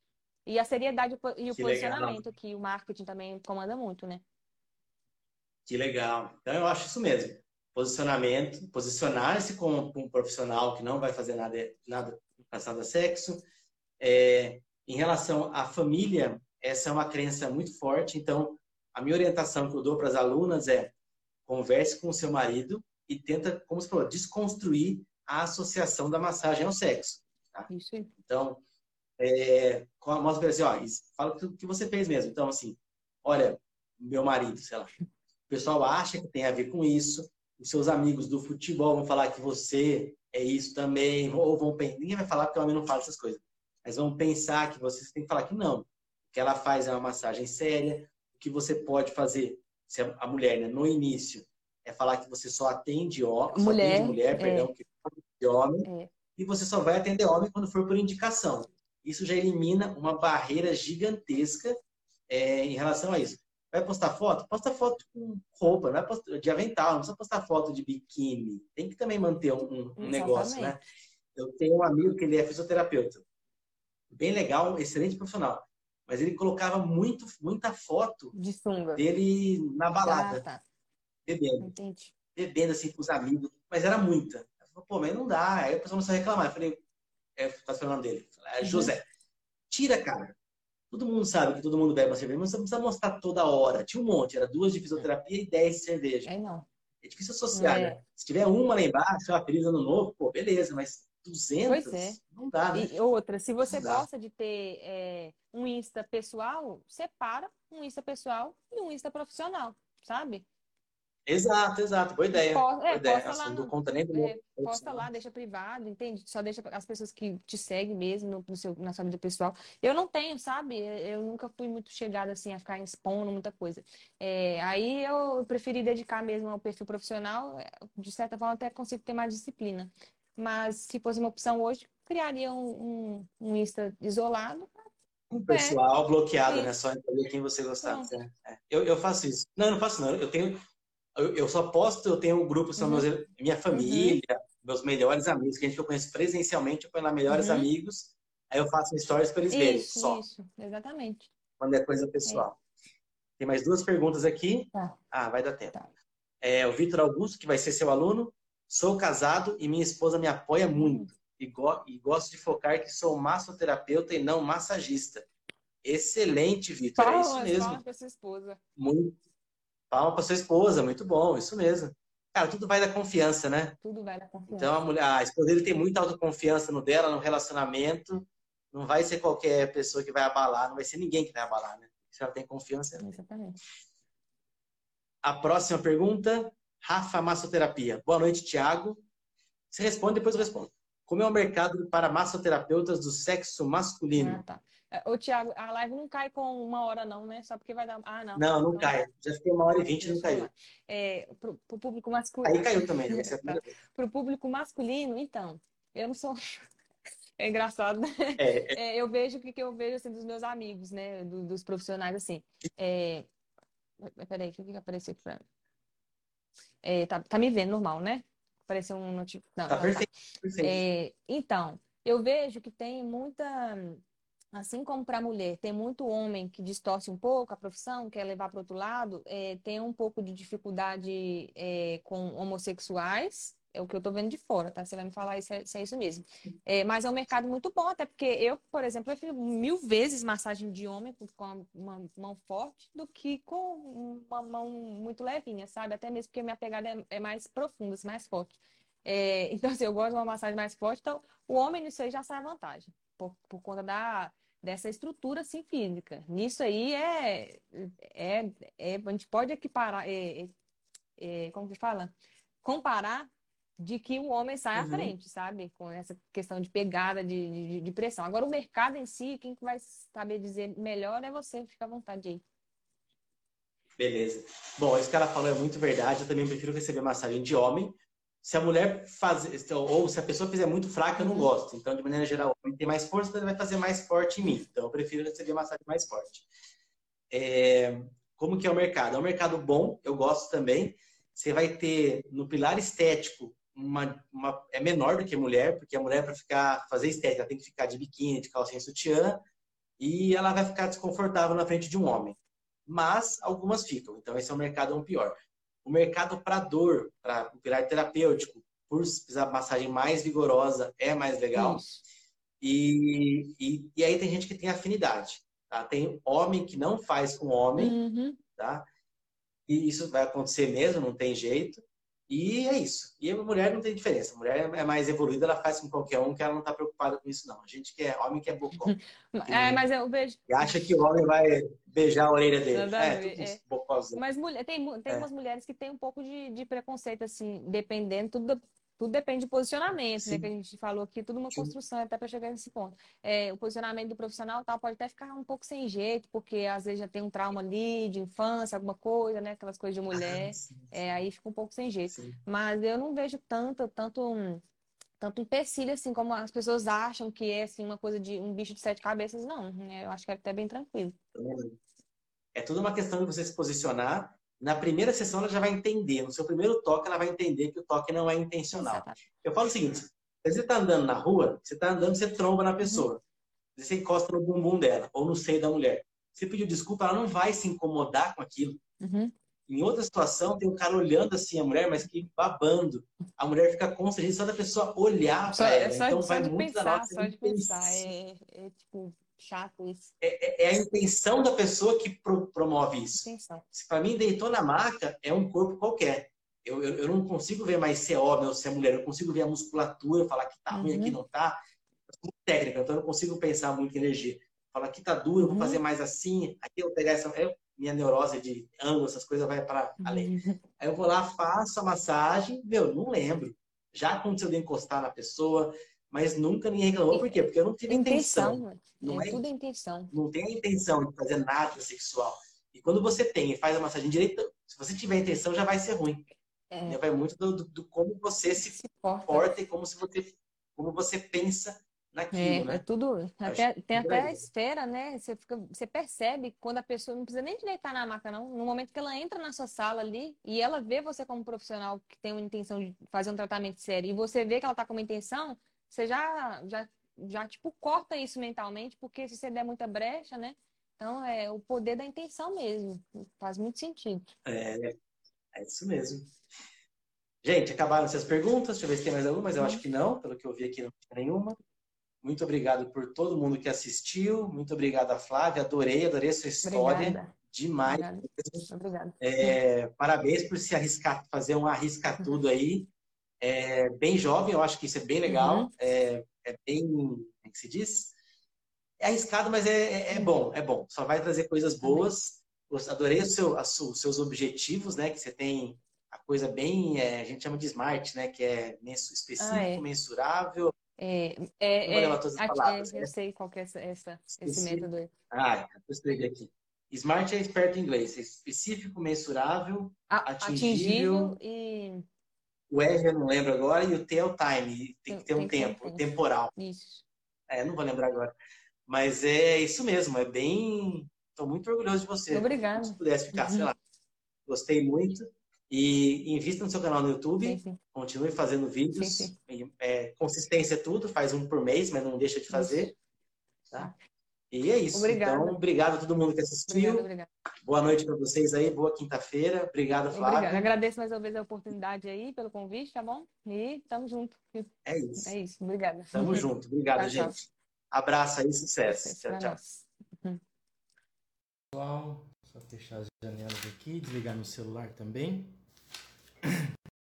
E a seriedade e o que posicionamento, legal. que o marketing também comanda muito, né?
Que legal. Então, eu acho isso mesmo. Posicionamento, posicionar-se como um profissional que não vai fazer nada, nada passado a sexo. É, em relação à família, essa é uma crença muito forte. Então, a minha orientação que eu dou para as alunas é converse com o seu marido e tenta, como você falou, desconstruir a associação da massagem ao sexo. Tá? Então, é, mostra assim, ó, fala o que você fez mesmo. Então, assim, olha, meu marido, sei lá, o pessoal acha que tem a ver com isso, os seus amigos do futebol vão falar que você é isso também, ou vão pensar, ninguém vai falar porque o homem não fala essas coisas, mas vão pensar que você tem que falar que não, que ela faz é uma massagem séria, o que você pode fazer, se a mulher, né, no início, é falar que você só atende homem, mulher, só atende mulher, é. perdão, que de homem, é. e você só vai atender homem quando for por indicação. Isso já elimina uma barreira gigantesca é, em relação a isso. Vai postar foto? Posta foto com roupa, não é posta, de avental, não precisa postar foto de biquíni. Tem que também manter um, um negócio, né? Eu tenho um amigo que ele é fisioterapeuta. Bem legal, excelente profissional. Mas ele colocava muito, muita foto
de
dele na balada. Ah, tá. Bebendo. Entendi. Bebendo assim com os amigos. Mas era muita. Falei, Pô, mas não dá. Aí a pessoa começou a reclamar. Eu falei, é, é o nome dele? É José. Tira, cara. Todo mundo sabe que todo mundo bebe uma cerveja, mas você não precisa mostrar toda hora. Tinha um monte, era duas de fisioterapia e dez de cerveja.
É, não.
é difícil associar, é. né? Se tiver uma lá embaixo, uma feliz ano novo, pô, beleza, mas 200 pois é. não dá, né?
E outra, se você gosta de ter é, um Insta pessoal, separa um Insta pessoal e um Insta profissional, sabe?
Exato, exato. Boa ideia.
Posta,
Boa
é,
ideia.
Posta
assim,
lá,
conta nem
do é, posta lá, deixa privado, entende? Só deixa as pessoas que te seguem mesmo no, no, seu, na sua vida pessoal. Eu não tenho, sabe? Eu nunca fui muito chegada assim a ficar expondo muita coisa. É, aí eu preferi dedicar mesmo ao perfil profissional. É, de certa forma, até consigo ter mais disciplina. Mas se fosse uma opção hoje, criaria um, um, um Insta isolado
um pessoal é, bloqueado, né? Só entender quem você gostava. É. Eu, eu faço isso. Não, eu não faço não. Eu tenho eu, eu só posto, eu tenho um grupo, são uhum. meus, minha família, uhum. meus melhores amigos, que a gente eu conheço presencialmente, eu ponho lá melhores uhum. amigos, aí eu faço stories para eles verem. Só.
Isso, exatamente.
Quando é coisa pessoal. É. Tem mais duas perguntas aqui.
Tá.
Ah, vai dar tempo. Tá. É, o Vitor Augusto, que vai ser seu aluno. Sou casado e minha esposa me apoia muito. E, go e gosto de focar que sou massoterapeuta e não massagista. Excelente, Vitor. É isso mesmo. Muito, Palma para sua esposa, muito bom, isso mesmo. Cara, tudo vai da confiança, né?
Tudo vai da confiança.
Então a mulher, a esposa dele tem muita autoconfiança no dela, no relacionamento. Não vai ser qualquer pessoa que vai abalar, não vai ser ninguém que vai abalar, né? Se ela tem confiança.
Exatamente.
A próxima pergunta, Rafa Massoterapia. Boa noite, Tiago. Você responde, depois eu respondo. Como é o mercado para massoterapeutas do sexo masculino?
Ah, tá. Ô, Thiago, a live não cai com uma hora, não, né? Só porque vai dar. Ah, não.
Não, não, cai. Já fiquei uma hora e vinte não caiu.
É, pro, pro público masculino.
Aí caiu também, né?
tá. Pro público masculino, então, eu não sou. É engraçado, né?
É, é...
É, eu vejo o que, que eu vejo assim, dos meus amigos, né? Do, dos profissionais, assim. É... Peraí, o que, que apareceu aqui pra mim? É, tá, tá me vendo normal, né? Apareceu um notificação.
Tá, tá perfeito. perfeito.
É, então, eu vejo que tem muita Assim como para a mulher, tem muito homem que distorce um pouco a profissão, quer levar para outro lado, é, tem um pouco de dificuldade é, com homossexuais, é o que eu estou vendo de fora, tá? Você vai me falar isso, se é isso mesmo. É, mas é um mercado muito bom, até porque eu, por exemplo, prefiro mil vezes massagem de homem com uma mão forte do que com uma mão muito levinha, sabe? Até mesmo porque minha pegada é, é mais profunda, assim, mais forte. É, então, assim, eu gosto de uma massagem mais forte, então o homem nisso aí já sai vantagem, por, por conta da dessa estrutura assim, física. Nisso aí é, é, é a gente pode equiparar, é, é, é, como que fala? Comparar de que o homem sai uhum. à frente, sabe? Com essa questão de pegada de, de, de, pressão. Agora, o mercado em si, quem vai saber dizer melhor é você, fica à vontade aí.
Beleza. Bom, isso que ela falou é muito verdade. Eu também prefiro receber massagem de homem, se a mulher fazer, ou se a pessoa fizer muito fraca, eu não gosto. Então, de maneira geral, o homem tem mais força, ele vai fazer mais forte em mim. Então, eu prefiro receber massagem mais forte. É, como que é o mercado? É um mercado bom, eu gosto também. Você vai ter no pilar estético uma, uma é menor do que mulher, porque a mulher para ficar fazer estética, ela tem que ficar de biquíni, de calcinha sutiã, e ela vai ficar desconfortável na frente de um homem. Mas algumas ficam. Então, esse é um mercado um pior. O mercado para dor, para o pilar terapêutico, por precisar massagem mais vigorosa, é mais legal. E, e, e, aí tem gente que tem afinidade. Tá? Tem homem que não faz com homem,
uhum.
tá? E isso vai acontecer mesmo, não tem jeito. E é isso. E a mulher não tem diferença. A mulher é mais evoluída, ela faz com qualquer um, que ela não está preocupada com isso, não. A gente que é homem que é bocó.
é, mas eu vejo.
E acha que o homem vai beijar a orelha dele. é, tudo é.
Mas mulher, tem, tem é. umas mulheres que têm um pouco de, de preconceito, assim, dependendo tudo tudo depende do posicionamento, né? Que a gente falou aqui, tudo uma Sim. construção até para chegar nesse ponto. É, o posicionamento do profissional tal pode até ficar um pouco sem jeito, porque às vezes já tem um trauma ali de infância, alguma coisa, né? Aquelas coisas de mulher. Ah, é, aí fica um pouco sem jeito. Sim. Mas eu não vejo tanto, tanto tanto empecilho assim como as pessoas acham que é assim uma coisa de um bicho de sete cabeças não né? eu acho que é até bem tranquilo
é tudo uma questão de você se posicionar na primeira sessão ela já vai entender, no seu primeiro toque ela vai entender que o toque não é intencional. Exatamente. Eu falo o seguinte, se você está andando na rua, você está andando, você tromba na pessoa. Uhum. Você encosta no bumbum dela ou no seio da mulher. Você pediu desculpa, ela não vai se incomodar com aquilo.
Uhum.
Em outra situação, tem um cara olhando assim a mulher, mas que babando. A mulher fica constrangida só da pessoa olhar para ela.
Só, então só vai de muito pensar, da Só de pensar, é, é tipo chato isso.
É, é, é, a intenção da pessoa que pro, promove isso. Para mim, deitou na maca é um corpo qualquer. Eu, eu, eu, não consigo ver mais se é homem ou se é mulher. Eu consigo ver a musculatura, falar que tá uhum. ruim, aqui não tá. Técnica, então eu não consigo pensar muito em energia. Falar que tá duro, eu vou uhum. fazer mais assim. Aqui eu pegar essa. Eu, minha neurose de ângulo, essas coisas vai para além. Uhum. Aí eu vou lá, faço a massagem, meu, não lembro. Já aconteceu de encostar na pessoa, mas nunca ninguém reclamou. Por quê? Porque eu não tive intenção. intenção.
Não é, é tudo intenção.
Não tem a intenção de fazer nada sexual. E quando você tem e faz a massagem direita, se você tiver intenção, já vai ser ruim. É. Vai muito do, do, do, como você se, se porta e como, se você, como você pensa naquilo,
é,
né?
É tudo. Até, tem até a esfera, né? Você, fica, você percebe quando a pessoa não precisa nem de deitar na maca, não. No momento que ela entra na sua sala ali e ela vê você como profissional que tem uma intenção de fazer um tratamento sério e você vê que ela está com uma intenção, você já, já, já, tipo, corta isso mentalmente, porque se você der muita brecha, né? Então, é o poder da intenção mesmo. Faz muito sentido.
É, é isso mesmo. Gente, acabaram essas perguntas. Deixa eu ver se tem mais alguma, mas eu acho que não. Pelo que eu vi aqui, não tem nenhuma. Muito obrigado por todo mundo que assistiu. Muito obrigado a Flávia. Adorei, adorei a sua história. Obrigada. Demais.
Obrigada.
É, parabéns por se arriscar, fazer um arriscar tudo aí é bem jovem, eu acho que isso é bem legal. Uhum. É, é, bem. Como é que se diz? É arriscado, mas é, é, é bom, é bom. Só vai trazer coisas boas. Adorei o seu, os seus objetivos, né? Que você tem a coisa bem. É, a gente chama de smart, né? Que é específico, ah, é. mensurável.
É, é, é, palavras, eu né? sei qual é essa, essa esse método.
Ah, eu escrevi aqui. Smart é esperto em inglês. específico, mensurável,
a, atingível, atingível e
o R eu não lembro agora e o T é o time. Tem que ter um tempo, tempo, temporal.
Isso.
É, não vou lembrar agora. Mas é isso mesmo, é bem. Estou muito orgulhoso de você.
Obrigada.
Se pudesse ficar, uhum. sei lá. Gostei muito. E invista no seu canal no YouTube. Sim, sim. Continue fazendo vídeos. Sim, é, consistência é tudo, faz um por mês, mas não deixa de fazer. Tá? E é isso. Obrigada. Então, obrigado a todo mundo que assistiu. Obrigada, obrigada. Boa noite para vocês aí, boa quinta-feira. Obrigado, Flávio. Obrigada.
Agradeço mais uma vez a oportunidade aí, pelo convite, tá bom? E tamo junto.
É isso.
É isso. Obrigada.
Tamo junto. Obrigado, gente. Tchau. Abraço aí, sucesso. Tchau, tchau.
Pessoal, só fechar as janelas aqui, desligar meu celular também.